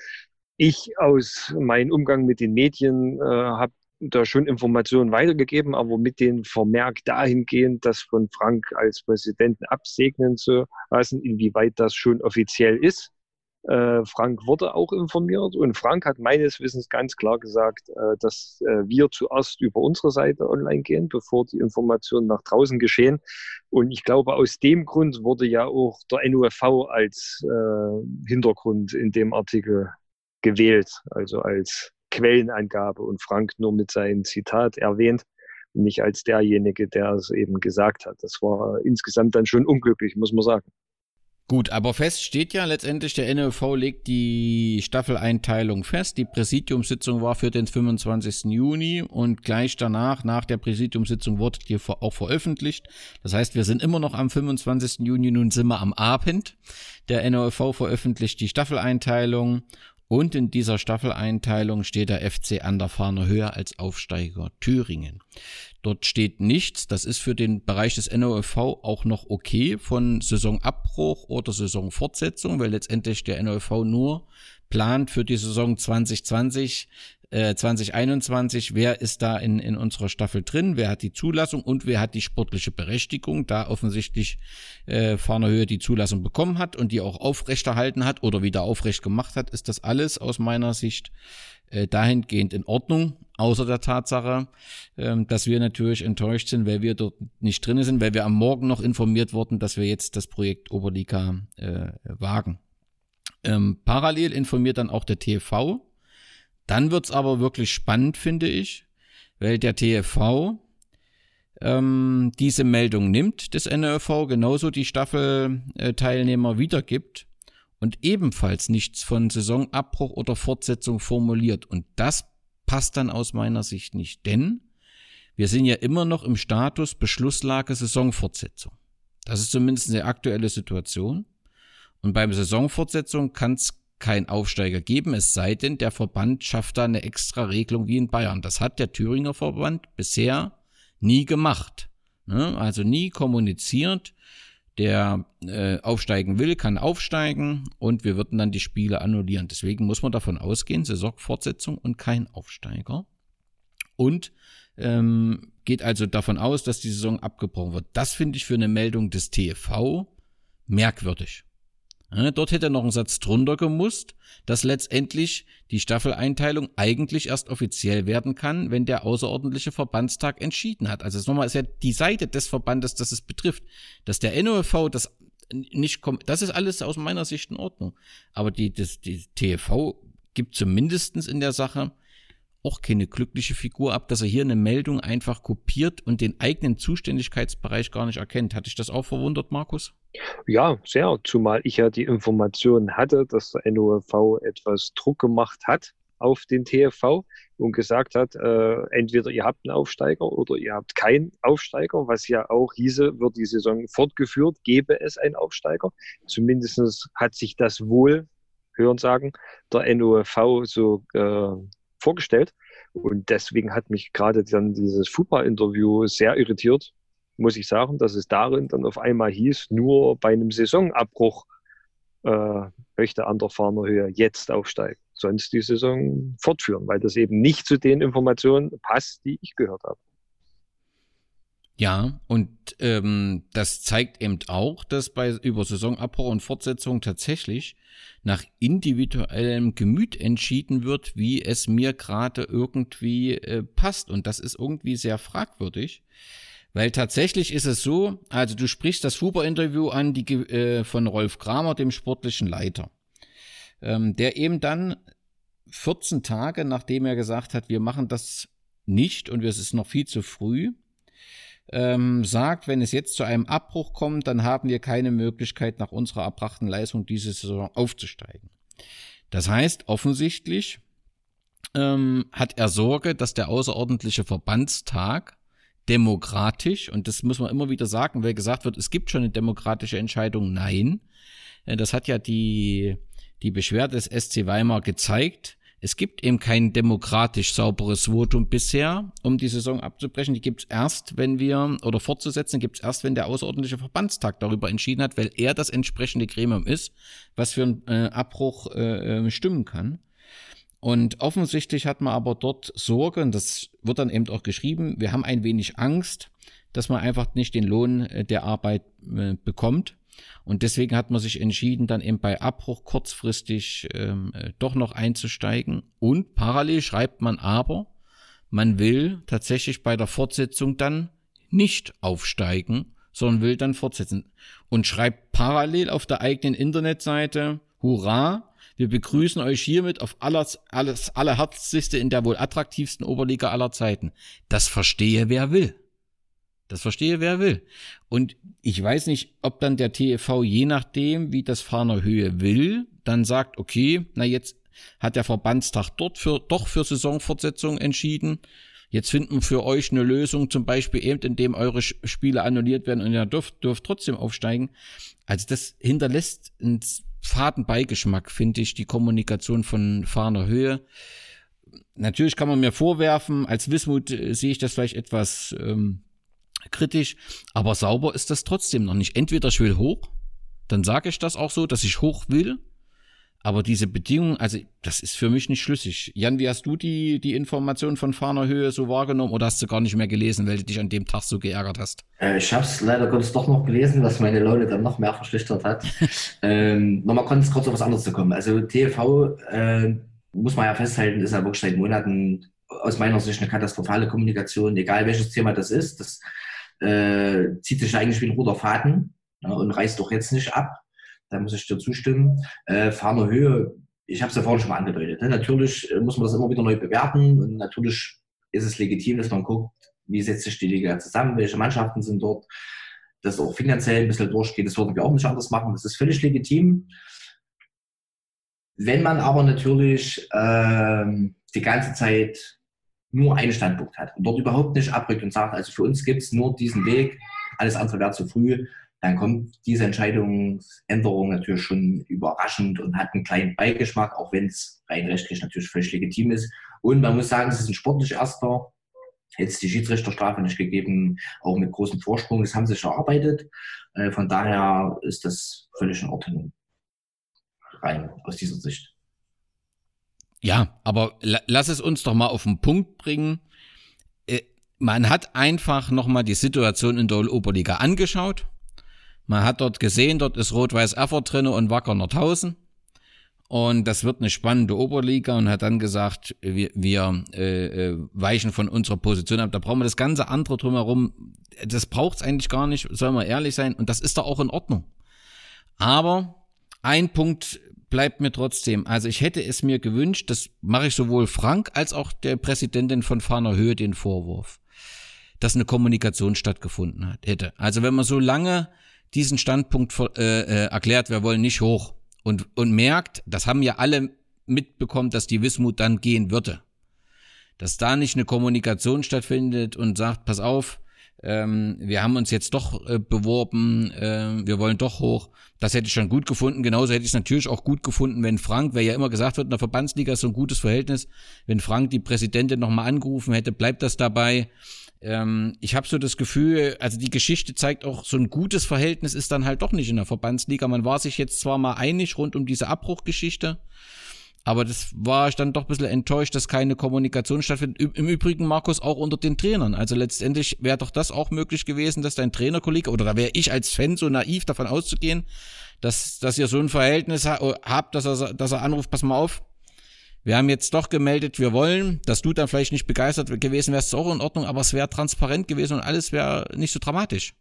ich aus meinem Umgang mit den Medien äh, habe da schon Informationen weitergegeben, aber mit dem Vermerk dahingehend, das von Frank als Präsidenten absegnen zu lassen, inwieweit das schon offiziell ist. Äh, Frank wurde auch informiert und Frank hat meines Wissens ganz klar gesagt, äh, dass äh, wir zuerst über unsere Seite online gehen, bevor die Informationen nach draußen geschehen. Und ich glaube, aus dem Grund wurde ja auch der NUFV als äh, Hintergrund in dem Artikel gewählt, also als Quellenangabe und Frank nur mit seinem Zitat erwähnt und nicht als derjenige, der es eben gesagt hat. Das war insgesamt dann schon unglücklich, muss man sagen. Gut, aber fest steht ja letztendlich, der NLV legt die Staffeleinteilung fest. Die Präsidiumssitzung war für den 25. Juni und gleich danach, nach der Präsidiumssitzung, wurde die auch veröffentlicht. Das heißt, wir sind immer noch am 25. Juni, nun sind wir am Abend. Der NLV veröffentlicht die Staffeleinteilung und in dieser Staffeleinteilung steht der FC an der Fahne höher als Aufsteiger Thüringen. Dort steht nichts, das ist für den Bereich des NOFV auch noch okay von Saisonabbruch oder Saisonfortsetzung, weil letztendlich der NOFV nur plant für die Saison 2020 2021, äh, wer ist da in, in unserer Staffel drin, wer hat die Zulassung und wer hat die sportliche Berechtigung, da offensichtlich äh, Fahner Höhe die Zulassung bekommen hat und die auch aufrechterhalten hat oder wieder aufrecht gemacht hat, ist das alles aus meiner Sicht äh, dahingehend in Ordnung, außer der Tatsache, äh, dass wir natürlich enttäuscht sind, weil wir dort nicht drin sind, weil wir am Morgen noch informiert wurden, dass wir jetzt das Projekt Oberliga äh, wagen. Ähm, parallel informiert dann auch der TV, dann wird's aber wirklich spannend, finde ich, weil der TFV ähm, diese Meldung nimmt des NRV, genauso die Staffelteilnehmer wiedergibt und ebenfalls nichts von Saisonabbruch oder Fortsetzung formuliert. Und das passt dann aus meiner Sicht nicht, denn wir sind ja immer noch im Status Beschlusslage Saisonfortsetzung. Das ist zumindest eine aktuelle Situation. Und beim Saisonfortsetzung kann es kein Aufsteiger geben, es sei denn, der Verband schafft da eine extra Regelung wie in Bayern. Das hat der Thüringer Verband bisher nie gemacht. Ne? Also nie kommuniziert, der äh, aufsteigen will, kann aufsteigen und wir würden dann die Spiele annullieren. Deswegen muss man davon ausgehen, Saisonfortsetzung und kein Aufsteiger. Und ähm, geht also davon aus, dass die Saison abgebrochen wird. Das finde ich für eine Meldung des TFV merkwürdig. Dort hätte noch ein Satz drunter gemusst, dass letztendlich die Staffeleinteilung eigentlich erst offiziell werden kann, wenn der außerordentliche Verbandstag entschieden hat. Also nochmal ist ja die Seite des Verbandes, das es betrifft, dass der NOFV das nicht kommt, das ist alles aus meiner Sicht in Ordnung. Aber die, das, die TV gibt zumindestens in der Sache auch keine glückliche Figur ab, dass er hier eine Meldung einfach kopiert und den eigenen Zuständigkeitsbereich gar nicht erkennt. Hatte ich das auch verwundert, Markus? Ja, sehr, zumal ich ja die Information hatte, dass der NOV etwas Druck gemacht hat auf den TFV und gesagt hat, äh, entweder ihr habt einen Aufsteiger oder ihr habt keinen Aufsteiger, was ja auch hieße, wird die Saison fortgeführt, gäbe es einen Aufsteiger. Zumindest hat sich das wohl, hören sagen, der NOV so äh, vorgestellt. Und deswegen hat mich gerade dann dieses Fußball-Interview sehr irritiert, muss ich sagen, dass es darin dann auf einmal hieß, nur bei einem Saisonabbruch äh, möchte an der Fahnerhöhe jetzt aufsteigen, sonst die Saison fortführen, weil das eben nicht zu den Informationen passt, die ich gehört habe. Ja, und ähm, das zeigt eben auch, dass bei über Saisonabbruch und Fortsetzung tatsächlich nach individuellem Gemüt entschieden wird, wie es mir gerade irgendwie äh, passt. Und das ist irgendwie sehr fragwürdig. Weil tatsächlich ist es so, also du sprichst das Fuber-Interview an, die, äh, von Rolf Kramer, dem sportlichen Leiter, ähm, der eben dann 14 Tage, nachdem er gesagt hat, wir machen das nicht und es ist noch viel zu früh, ähm, sagt, wenn es jetzt zu einem Abbruch kommt, dann haben wir keine Möglichkeit, nach unserer erbrachten Leistung diese Saison aufzusteigen. Das heißt offensichtlich, ähm, hat er Sorge, dass der außerordentliche Verbandstag demokratisch, und das muss man immer wieder sagen, weil gesagt wird, es gibt schon eine demokratische Entscheidung, nein. Äh, das hat ja die, die Beschwerde des SC Weimar gezeigt. Es gibt eben kein demokratisch sauberes Votum bisher, um die Saison abzubrechen. Die gibt es erst, wenn wir, oder fortzusetzen, gibt es erst, wenn der außerordentliche Verbandstag darüber entschieden hat, weil er das entsprechende Gremium ist, was für einen äh, Abbruch äh, äh stimmen kann. Und offensichtlich hat man aber dort Sorge, und das wird dann eben auch geschrieben, wir haben ein wenig Angst, dass man einfach nicht den Lohn äh, der Arbeit äh, bekommt. Und deswegen hat man sich entschieden, dann eben bei Abbruch kurzfristig ähm, äh, doch noch einzusteigen. Und parallel schreibt man aber, man will tatsächlich bei der Fortsetzung dann nicht aufsteigen, sondern will dann fortsetzen. Und schreibt parallel auf der eigenen Internetseite, Hurra, wir begrüßen euch hiermit auf alles, alles, allerherzlichste in der wohl attraktivsten Oberliga aller Zeiten. Das verstehe wer will. Das verstehe wer will. Und ich weiß nicht, ob dann der TFV je nachdem, wie das Fahner Höhe will, dann sagt, okay, na jetzt hat der Verbandstag dort für, doch für Saisonfortsetzung entschieden. Jetzt finden wir für euch eine Lösung, zum Beispiel eben, indem eure Spiele annulliert werden und ihr dürft, dürft trotzdem aufsteigen. Also das hinterlässt einen faden Beigeschmack, finde ich, die Kommunikation von Fahner Höhe. Natürlich kann man mir vorwerfen, als Wismut äh, sehe ich das vielleicht etwas ähm, kritisch, aber sauber ist das trotzdem noch nicht. Entweder ich will hoch, dann sage ich das auch so, dass ich hoch will, aber diese Bedingungen, also das ist für mich nicht schlüssig. Jan, wie hast du die, die Information von Fahner Höhe so wahrgenommen oder hast du gar nicht mehr gelesen, weil du dich an dem Tag so geärgert hast? Äh, ich habe es leider Gottes doch noch gelesen, was meine Laune dann noch mehr verschlechtert hat. ähm, nochmal kurz, kurz auf was anderes zu kommen. Also TV, äh, muss man ja festhalten, ist ja wirklich seit Monaten aus meiner Sicht eine katastrophale Kommunikation, egal welches Thema das ist. Das äh, zieht sich eigentlich wie ein roter Faden ja, und reißt doch jetzt nicht ab. Da muss ich dir zustimmen. Äh, Fahner Höhe, ich habe es ja vorhin schon mal angedeutet. Ne? Natürlich äh, muss man das immer wieder neu bewerten und natürlich ist es legitim, dass man guckt, wie setzt sich die Liga zusammen, welche Mannschaften sind dort, dass auch finanziell ein bisschen durchgeht. Das würden wir auch nicht anders machen. Das ist völlig legitim. Wenn man aber natürlich ähm, die ganze Zeit nur einen Standpunkt hat und dort überhaupt nicht abrückt und sagt, also für uns gibt es nur diesen Weg, alles andere wäre zu früh, dann kommt diese Entscheidungsänderung natürlich schon überraschend und hat einen kleinen Beigeschmack, auch wenn es rein rechtlich natürlich völlig legitim ist. Und man muss sagen, es ist ein sportlich erster. Jetzt die Schiedsrichterstrafe nicht gegeben, auch mit großem Vorsprung. Das haben sie schon erarbeitet. Äh, von daher ist das völlig in Ordnung. Rein aus dieser Sicht. Ja, aber lass es uns doch mal auf den Punkt bringen. Äh, man hat einfach nochmal die Situation in der Oberliga angeschaut man hat dort gesehen, dort ist Rot-Weiß Erfurt drin und Wacker Nordhausen. Und das wird eine spannende Oberliga und hat dann gesagt, wir, wir äh, äh, weichen von unserer Position ab. Da brauchen wir das ganze andere drumherum. Das braucht es eigentlich gar nicht, soll man ehrlich sein. Und das ist doch auch in Ordnung. Aber ein Punkt bleibt mir trotzdem. Also ich hätte es mir gewünscht, das mache ich sowohl Frank als auch der Präsidentin von Fahner Höhe den Vorwurf, dass eine Kommunikation stattgefunden hat, hätte. Also wenn man so lange diesen Standpunkt äh, äh, erklärt, wir wollen nicht hoch und, und merkt, das haben ja alle mitbekommen, dass die Wismut dann gehen würde. Dass da nicht eine Kommunikation stattfindet und sagt, pass auf, ähm, wir haben uns jetzt doch äh, beworben, äh, wir wollen doch hoch. Das hätte ich schon gut gefunden. Genauso hätte ich es natürlich auch gut gefunden, wenn Frank, weil ja immer gesagt wird, in der Verbandsliga ist so ein gutes Verhältnis, wenn Frank die Präsidentin nochmal angerufen hätte, bleibt das dabei. Ähm, ich habe so das Gefühl, also die Geschichte zeigt auch, so ein gutes Verhältnis ist dann halt doch nicht in der Verbandsliga. Man war sich jetzt zwar mal einig rund um diese Abbruchgeschichte, aber das war ich dann doch ein bisschen enttäuscht, dass keine Kommunikation stattfindet. Im Übrigen, Markus, auch unter den Trainern. Also letztendlich wäre doch das auch möglich gewesen, dass dein Trainerkollege, oder da wäre ich als Fan so naiv davon auszugehen, dass, dass ihr so ein Verhältnis habt, dass er, dass er anruft, pass mal auf, wir haben jetzt doch gemeldet, wir wollen, dass du dann vielleicht nicht begeistert gewesen wärst, ist auch in Ordnung, aber es wäre transparent gewesen und alles wäre nicht so dramatisch.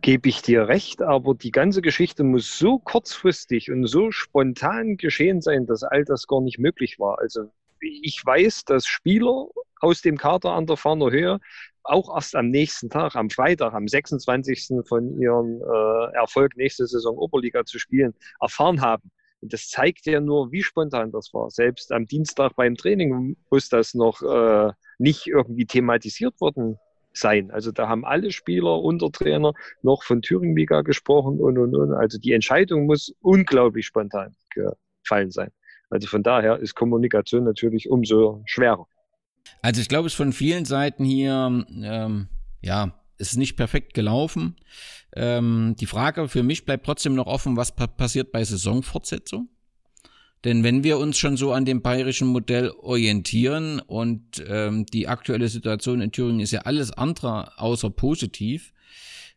Gebe ich dir recht, aber die ganze Geschichte muss so kurzfristig und so spontan geschehen sein, dass all das gar nicht möglich war. Also ich weiß, dass Spieler aus dem Kader an der Fahner Höhe auch erst am nächsten Tag, am Freitag, am 26. von ihrem äh, Erfolg nächste Saison Oberliga zu spielen, erfahren haben Und das zeigt ja nur, wie spontan das war. Selbst am Dienstag beim Training muss das noch äh, nicht irgendwie thematisiert worden sein. Also da haben alle Spieler und der Trainer noch von Thüringen-Liga gesprochen und, und, und. Also die Entscheidung muss unglaublich spontan gefallen sein. Also von daher ist Kommunikation natürlich umso schwerer. Also ich glaube, es ist von vielen Seiten hier, ähm, ja, es ist nicht perfekt gelaufen. Ähm, die Frage für mich bleibt trotzdem noch offen, was pa passiert bei Saisonfortsetzung? Denn wenn wir uns schon so an dem bayerischen Modell orientieren und ähm, die aktuelle Situation in Thüringen ist ja alles andere außer positiv,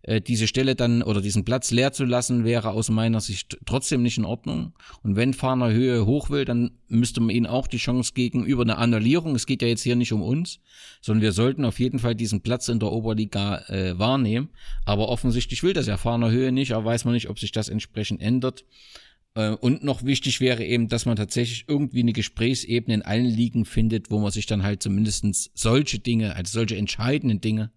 äh, diese Stelle dann oder diesen Platz leer zu lassen, wäre aus meiner Sicht trotzdem nicht in Ordnung. Und wenn Fahner Höhe hoch will, dann müsste man ihnen auch die Chance gegenüber eine Annullierung, es geht ja jetzt hier nicht um uns, sondern wir sollten auf jeden Fall diesen Platz in der Oberliga äh, wahrnehmen. Aber offensichtlich will das ja Fahner Höhe nicht, aber weiß man nicht, ob sich das entsprechend ändert. Äh, und noch wichtig wäre eben, dass man tatsächlich irgendwie eine Gesprächsebene in allen Ligen findet, wo man sich dann halt zumindest solche Dinge, also solche entscheidenden Dinge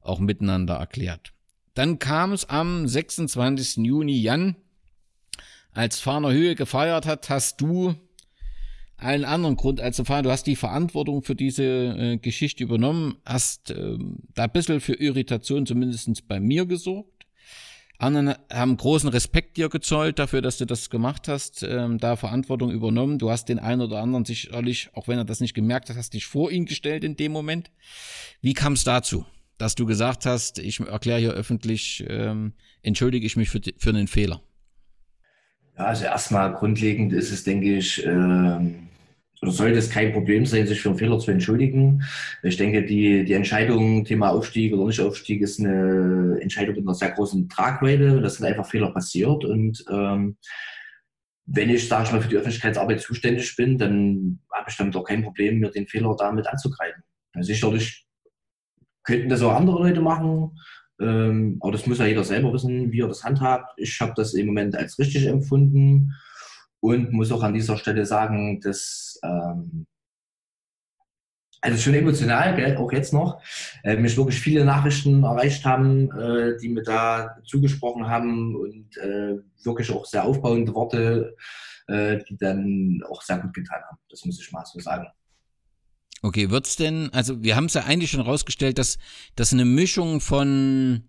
auch miteinander erklärt. Dann kam es am 26. Juni, Jan, als Fahner Höhe gefeiert hat, hast du einen anderen Grund als zu feiern. Du hast die Verantwortung für diese äh, Geschichte übernommen, hast äh, da ein bisschen für Irritation zumindest bei mir gesorgt. Anderen haben großen Respekt dir gezollt dafür, dass du das gemacht hast, ähm, da Verantwortung übernommen. Du hast den einen oder anderen sicherlich, auch wenn er das nicht gemerkt hat, hast dich vor ihn gestellt in dem Moment. Wie kam es dazu, dass du gesagt hast, ich erkläre hier öffentlich, ähm, entschuldige ich mich für, für einen Fehler? Ja, also erstmal grundlegend ist es, denke ich, ähm oder sollte es kein Problem sein, sich für einen Fehler zu entschuldigen. Ich denke, die, die Entscheidung, Thema Aufstieg oder Nicht-Aufstieg, ist eine Entscheidung mit einer sehr großen Tragweite. Das sind einfach Fehler passiert. Und ähm, wenn ich, sage ich mal, für die Öffentlichkeitsarbeit zuständig bin, dann habe ich damit auch kein Problem, mir den Fehler damit anzugreifen. Also sicherlich könnten das auch andere Leute machen, ähm, aber das muss ja jeder selber wissen, wie er das handhabt. Ich habe das im Moment als richtig empfunden und muss auch an dieser Stelle sagen, dass ähm, also schon emotional, gell, auch jetzt noch, äh, mich wirklich viele Nachrichten erreicht haben, äh, die mir da zugesprochen haben und äh, wirklich auch sehr aufbauende Worte, äh, die dann auch sehr gut getan haben. Das muss ich mal so sagen. Okay, wird's denn, also wir haben es ja eigentlich schon rausgestellt, dass das eine Mischung von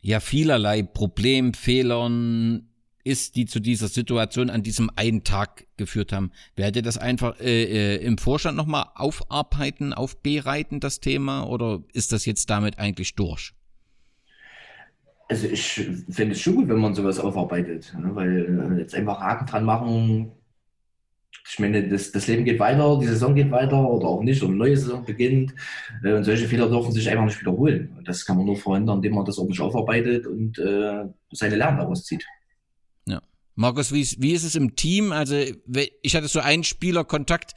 ja vielerlei Problemfehlern, ist, die zu dieser Situation an diesem einen Tag geführt haben. Werdet ihr das einfach äh, äh, im Vorstand nochmal aufarbeiten, aufbereiten, das Thema, oder ist das jetzt damit eigentlich durch? Also ich finde es schon gut, wenn man sowas aufarbeitet, ne? weil äh, jetzt einfach Haken dran machen, ich meine, das, das Leben geht weiter, die Saison geht weiter oder auch nicht, oder eine neue Saison beginnt. Äh, und solche Fehler dürfen sich einfach nicht wiederholen. Und das kann man nur verhindern, indem man das ordentlich aufarbeitet und äh, seine Lernen daraus zieht. Markus, wie, wie ist es im Team? Also ich hatte so einen Spieler Kontakt,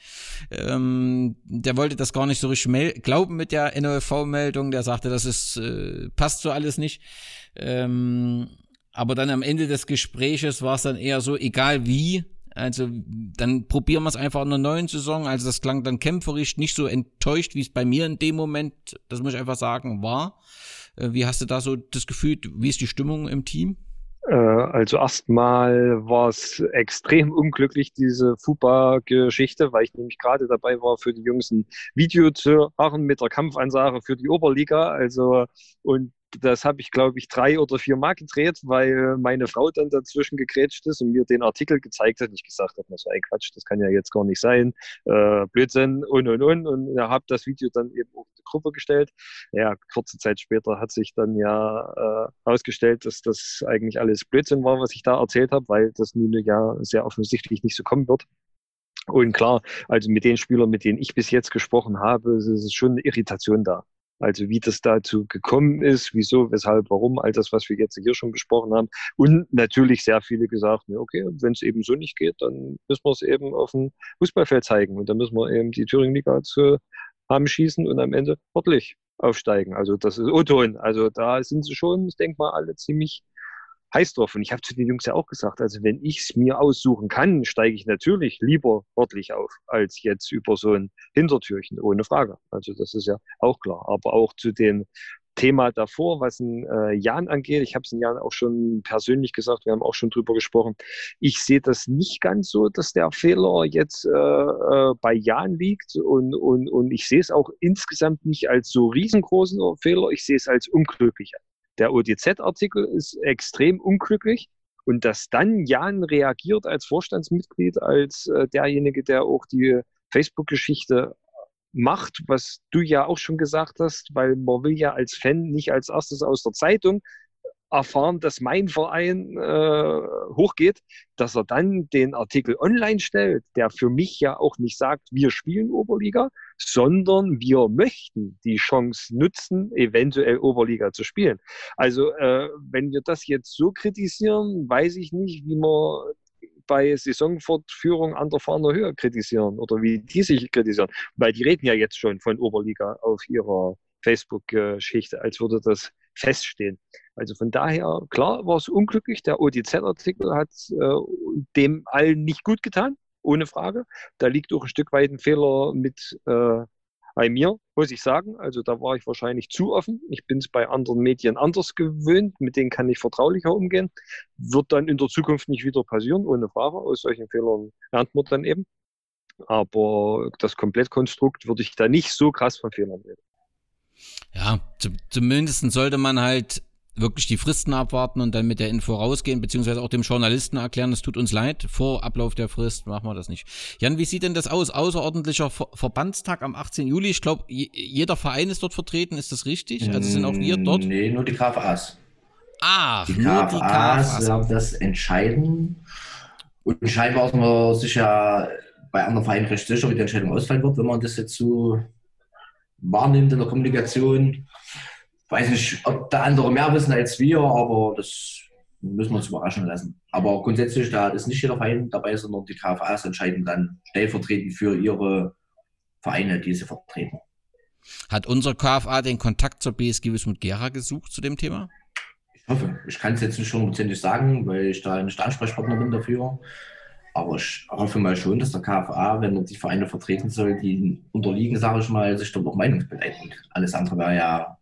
ähm, der wollte das gar nicht so richtig glauben mit der NOFV-Meldung. Der sagte, das ist äh, passt so alles nicht. Ähm, aber dann am Ende des Gespräches war es dann eher so, egal wie. Also dann probieren wir es einfach in der neuen Saison. Also das klang dann kämpferisch, nicht so enttäuscht, wie es bei mir in dem Moment, das muss ich einfach sagen, war. Äh, wie hast du da so das Gefühl, wie ist die Stimmung im Team? Äh, also erstmal war es extrem unglücklich, diese FUPA-Geschichte, weil ich nämlich gerade dabei war, für die Jungs ein Video zu machen mit der Kampfansage für die Oberliga. Also und das habe ich, glaube ich, drei oder vier Mal gedreht, weil meine Frau dann dazwischen gegrätscht ist und mir den Artikel gezeigt hat. Und ich gesagt habe, so ein Quatsch, das kann ja jetzt gar nicht sein. Äh, Blödsinn und und und. Und ja, habe das Video dann eben in die Gruppe gestellt. Ja, kurze Zeit später hat sich dann ja äh, herausgestellt, dass das eigentlich alles Blödsinn war, was ich da erzählt habe, weil das nun ja sehr offensichtlich nicht so kommen wird. Und klar, also mit den Spielern, mit denen ich bis jetzt gesprochen habe, ist es schon eine Irritation da. Also wie das dazu gekommen ist, wieso, weshalb, warum, all das, was wir jetzt hier schon besprochen haben. Und natürlich sehr viele gesagt, okay, wenn es eben so nicht geht, dann müssen wir es eben auf dem Fußballfeld zeigen. Und dann müssen wir eben die Thüringen-Liga zu haben schießen und am Ende sportlich aufsteigen. Also das ist O-Ton. Also da sind sie schon, ich denke mal, alle ziemlich heiß drauf. Und ich habe zu den Jungs ja auch gesagt, also wenn ich es mir aussuchen kann, steige ich natürlich lieber sportlich auf, als jetzt über so ein Hintertürchen, ohne Frage. Also das ist ja auch klar. Aber auch zu den Thema davor, was ein äh, Jan angeht. Ich habe es Jan auch schon persönlich gesagt, wir haben auch schon drüber gesprochen. Ich sehe das nicht ganz so, dass der Fehler jetzt äh, äh, bei Jan liegt und, und, und ich sehe es auch insgesamt nicht als so riesengroßen Fehler, ich sehe es als unglücklicher. Der ODZ-Artikel ist extrem unglücklich. Und dass dann Jan reagiert als Vorstandsmitglied, als äh, derjenige, der auch die Facebook-Geschichte macht, was du ja auch schon gesagt hast, weil man will ja als Fan nicht als erstes aus der Zeitung erfahren, dass mein Verein äh, hochgeht, dass er dann den Artikel online stellt, der für mich ja auch nicht sagt, wir spielen Oberliga, sondern wir möchten die Chance nutzen, eventuell Oberliga zu spielen. Also äh, wenn wir das jetzt so kritisieren, weiß ich nicht, wie man bei Saisonfortführung an der Fahner Höhe kritisieren oder wie die sich kritisieren, weil die reden ja jetzt schon von Oberliga auf ihrer Facebook-Geschichte, als würde das feststehen. Also von daher, klar war es unglücklich. Der ODZ-Artikel hat äh, dem allen nicht gut getan, ohne Frage. Da liegt auch ein Stück weit ein Fehler mit äh, bei mir, muss ich sagen. Also da war ich wahrscheinlich zu offen. Ich bin es bei anderen Medien anders gewöhnt. Mit denen kann ich vertraulicher umgehen. Wird dann in der Zukunft nicht wieder passieren, ohne Frage. Aus solchen Fehlern lernt man dann eben. Aber das Komplettkonstrukt würde ich da nicht so krass von Fehlern reden. Ja, zumindest sollte man halt wirklich die Fristen abwarten und dann mit der Info rausgehen, beziehungsweise auch dem Journalisten erklären, es tut uns leid, vor Ablauf der Frist machen wir das nicht. Jan, wie sieht denn das aus? Außerordentlicher Ver Verbandstag am 18. Juli. Ich glaube, jeder Verein ist dort vertreten, ist das richtig? Also sind auch wir dort? Nee, nur die KFAs. Ach, die nur KFAs die KFAs. werden das entscheiden. Und scheinbar ist man sich ja bei anderen Vereinen recht sicher, wie die Entscheidung ausfallen wird, wenn man das jetzt so wahrnimmt in der Kommunikation weiß nicht, ob da andere mehr wissen als wir, aber das müssen wir uns überraschen lassen. Aber grundsätzlich, da ist nicht jeder Verein dabei, sondern die KFAs entscheiden dann stellvertretend für ihre Vereine, die sie vertreten. Hat unser KFA den Kontakt zur BSG Wismut Gera gesucht zu dem Thema? Ich hoffe. Ich kann es jetzt nicht hundertprozentig sagen, weil ich da nicht Ansprechpartner bin dafür. Aber ich hoffe mal schon, dass der KFA, wenn er die Vereine vertreten soll, die unterliegen, sage ich mal, sich dort auch Meinungsbild einholt. Alles andere wäre ja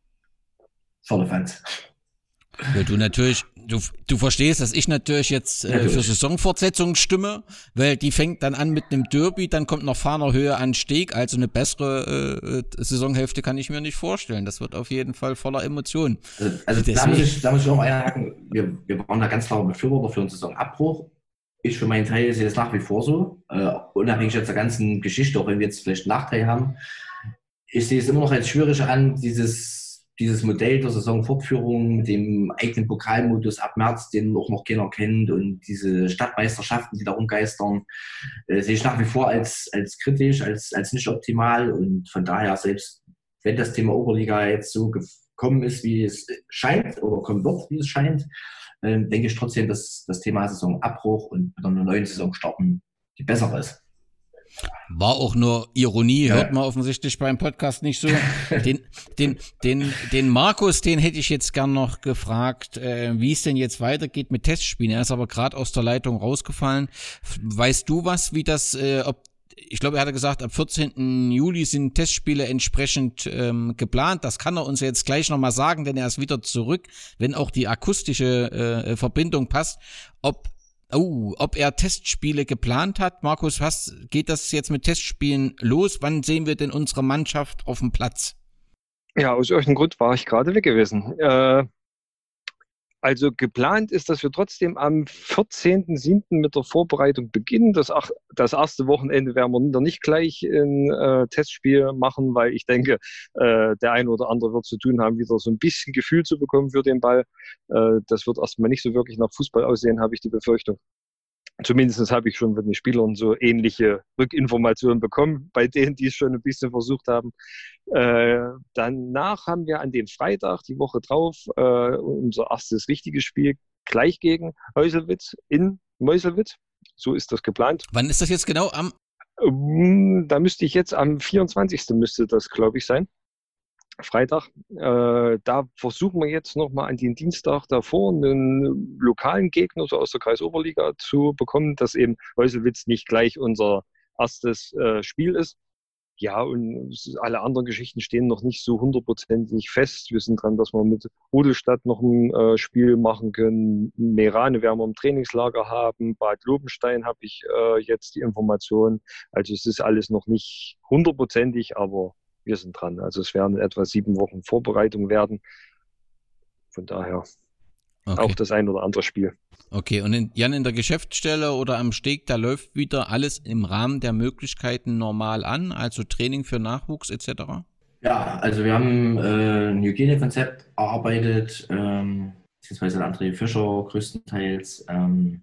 volle Fans. Ja, du natürlich, du, du verstehst, dass ich natürlich jetzt äh, für Saisonfortsetzung stimme, weil die fängt dann an mit einem Derby, dann kommt noch Fahner Höhe an Steg, also eine bessere äh, Saisonhälfte kann ich mir nicht vorstellen. Das wird auf jeden Fall voller Emotionen. Also, also da, muss ich, da muss ich auch mal einhaken, wir, wir waren da ganz klare Befürworter für einen Saisonabbruch. Ich für meinen Teil sehe das nach wie vor so, äh, unabhängig jetzt der ganzen Geschichte, auch wenn wir jetzt vielleicht einen Nachteil haben. Ich sehe es immer noch als schwierig an, dieses dieses Modell der Saisonfortführung mit dem eigenen Pokalmodus ab März, den auch noch keiner kennt und diese Stadtmeisterschaften, die da rumgeistern, äh, sehe ich nach wie vor als, als kritisch, als, als nicht optimal und von daher selbst wenn das Thema Oberliga jetzt so gekommen ist, wie es scheint oder kommen wird, wie es scheint, äh, denke ich trotzdem, dass das Thema Saisonabbruch und mit einer neuen Saison starten die bessere ist. War auch nur Ironie, hört man offensichtlich beim Podcast nicht so. Den, den, den, den Markus, den hätte ich jetzt gern noch gefragt, äh, wie es denn jetzt weitergeht mit Testspielen. Er ist aber gerade aus der Leitung rausgefallen. Weißt du was, wie das, äh, ob ich glaube, er hatte gesagt, ab 14. Juli sind Testspiele entsprechend ähm, geplant. Das kann er uns jetzt gleich nochmal sagen, denn er ist wieder zurück, wenn auch die akustische äh, Verbindung passt. Ob Oh, ob er Testspiele geplant hat. Markus, was geht das jetzt mit Testspielen los? Wann sehen wir denn unsere Mannschaft auf dem Platz? Ja, aus irgendeinem Grund war ich gerade weg gewesen. Äh, also geplant ist, dass wir trotzdem am 14.07. mit der Vorbereitung beginnen. Das, ach, das erste Wochenende werden wir nicht gleich ein äh, Testspiel machen, weil ich denke, äh, der eine oder andere wird zu tun haben, wieder so ein bisschen Gefühl zu bekommen für den Ball. Äh, das wird erstmal nicht so wirklich nach Fußball aussehen, habe ich die Befürchtung. Zumindest habe ich schon von den Spielern so ähnliche Rückinformationen bekommen, bei denen, die es schon ein bisschen versucht haben. Äh, danach haben wir an dem Freitag, die Woche drauf, äh, unser erstes richtiges Spiel gleich gegen Häuselwitz in Meuselwitz. So ist das geplant. Wann ist das jetzt genau? Am ähm, da müsste ich jetzt am 24. müsste das, glaube ich, sein. Freitag. Äh, da versuchen wir jetzt nochmal an den Dienstag davor einen lokalen Gegner so aus der Kreisoberliga zu bekommen, dass eben Häuselwitz nicht gleich unser erstes äh, Spiel ist. ja, und alle anderen Geschichten stehen noch nicht so hundertprozentig fest. Wir sind dran, dass wir mit Rudelstadt noch ein äh, Spiel machen können. Merane werden wir im Trainingslager haben. Bad Lobenstein habe ich äh, jetzt die Information. Also es ist alles noch nicht hundertprozentig, aber wir sind dran. Also es werden etwa sieben Wochen Vorbereitung werden. Von daher okay. auch das ein oder andere Spiel. Okay, und in, Jan, in der Geschäftsstelle oder am Steg, da läuft wieder alles im Rahmen der Möglichkeiten normal an, also Training für Nachwuchs etc.? Ja, also wir haben äh, ein Hygienekonzept erarbeitet, ähm, beziehungsweise André Fischer größtenteils, ähm,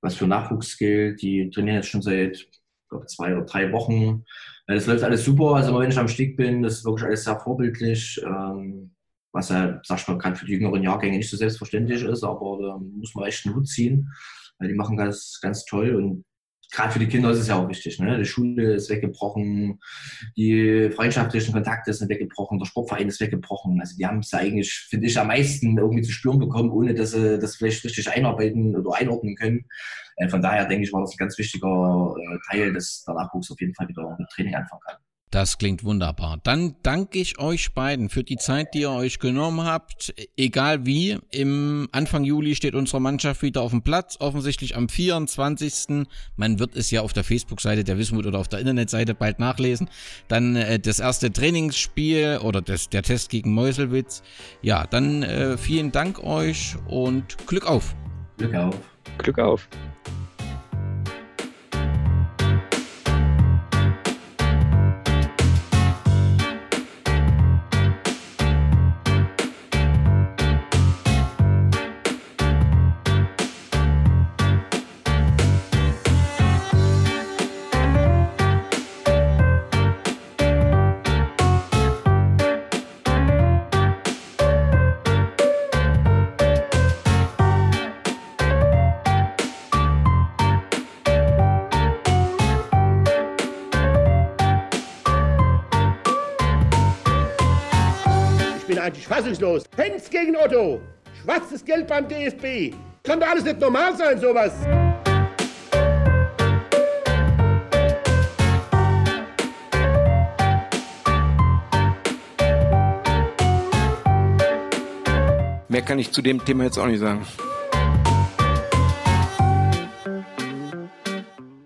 was für Nachwuchs gilt. Die trainieren jetzt schon seit glaub, zwei oder drei Wochen. Es läuft alles super, also wenn ich am Steg bin, das ist wirklich alles sehr vorbildlich. Ähm, was ja, sag ich mal, gerade für die jüngeren Jahrgänge nicht so selbstverständlich ist, aber da muss man echt einen Hut ziehen, weil die machen das ganz toll und gerade für die Kinder ist es ja auch wichtig. Ne? Die Schule ist weggebrochen, die freundschaftlichen Kontakte sind weggebrochen, der Sportverein ist weggebrochen. Also die haben es eigentlich, finde ich, am meisten irgendwie zu spüren bekommen, ohne dass sie das vielleicht richtig einarbeiten oder einordnen können. Äh, von daher denke ich, war das ein ganz wichtiger äh, Teil, dass der Nachwuchs auf jeden Fall wieder mit Training anfangen kann. Das klingt wunderbar. Dann danke ich euch beiden für die Zeit, die ihr euch genommen habt. Egal wie, im Anfang Juli steht unsere Mannschaft wieder auf dem Platz, offensichtlich am 24. Man wird es ja auf der Facebook-Seite der Wismut oder auf der Internetseite bald nachlesen. Dann äh, das erste Trainingsspiel oder das, der Test gegen Meuselwitz. Ja, dann äh, vielen Dank euch und Glück auf. Glück auf. Glück auf. Hens gegen Otto. Schwarzes Geld beim DFB. Kann doch alles nicht normal sein, sowas. Mehr kann ich zu dem Thema jetzt auch nicht sagen.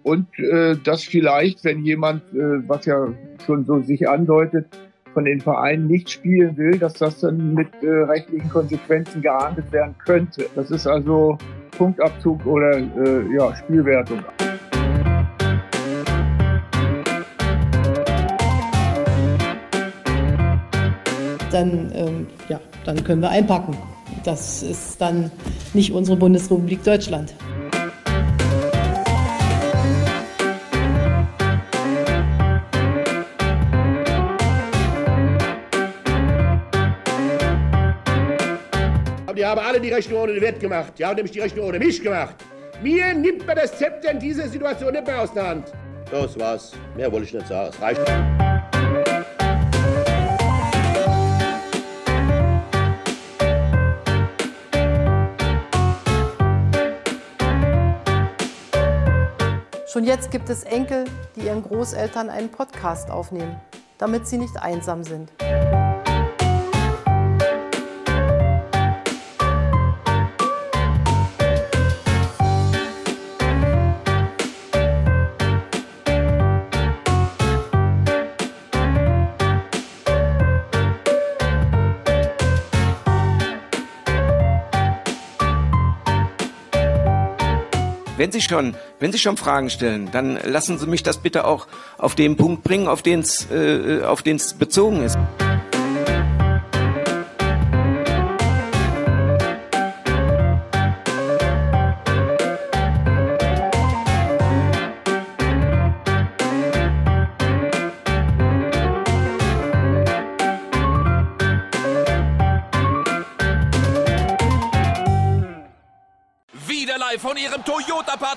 Und äh, dass vielleicht, wenn jemand, äh, was ja schon so sich andeutet, von den Vereinen nicht spielen will, dass das dann mit äh, rechtlichen Konsequenzen geahndet werden könnte. Das ist also Punktabzug oder äh, ja, Spielwertung. Dann, ähm, ja, dann können wir einpacken. Das ist dann nicht unsere Bundesrepublik Deutschland. Haben alle die Rechnung ohne den Wert gemacht. Die haben nämlich die Rechnung ohne mich gemacht. Mir nimmt man das Zepter in dieser Situation nicht mehr aus der Hand. Das war's. Mehr wollte ich nicht sagen. Es reicht. Schon jetzt gibt es Enkel, die ihren Großeltern einen Podcast aufnehmen, damit sie nicht einsam sind. Wenn Sie schon, wenn Sie schon Fragen stellen, dann lassen Sie mich das bitte auch auf den Punkt bringen, auf den es äh, auf den es bezogen ist.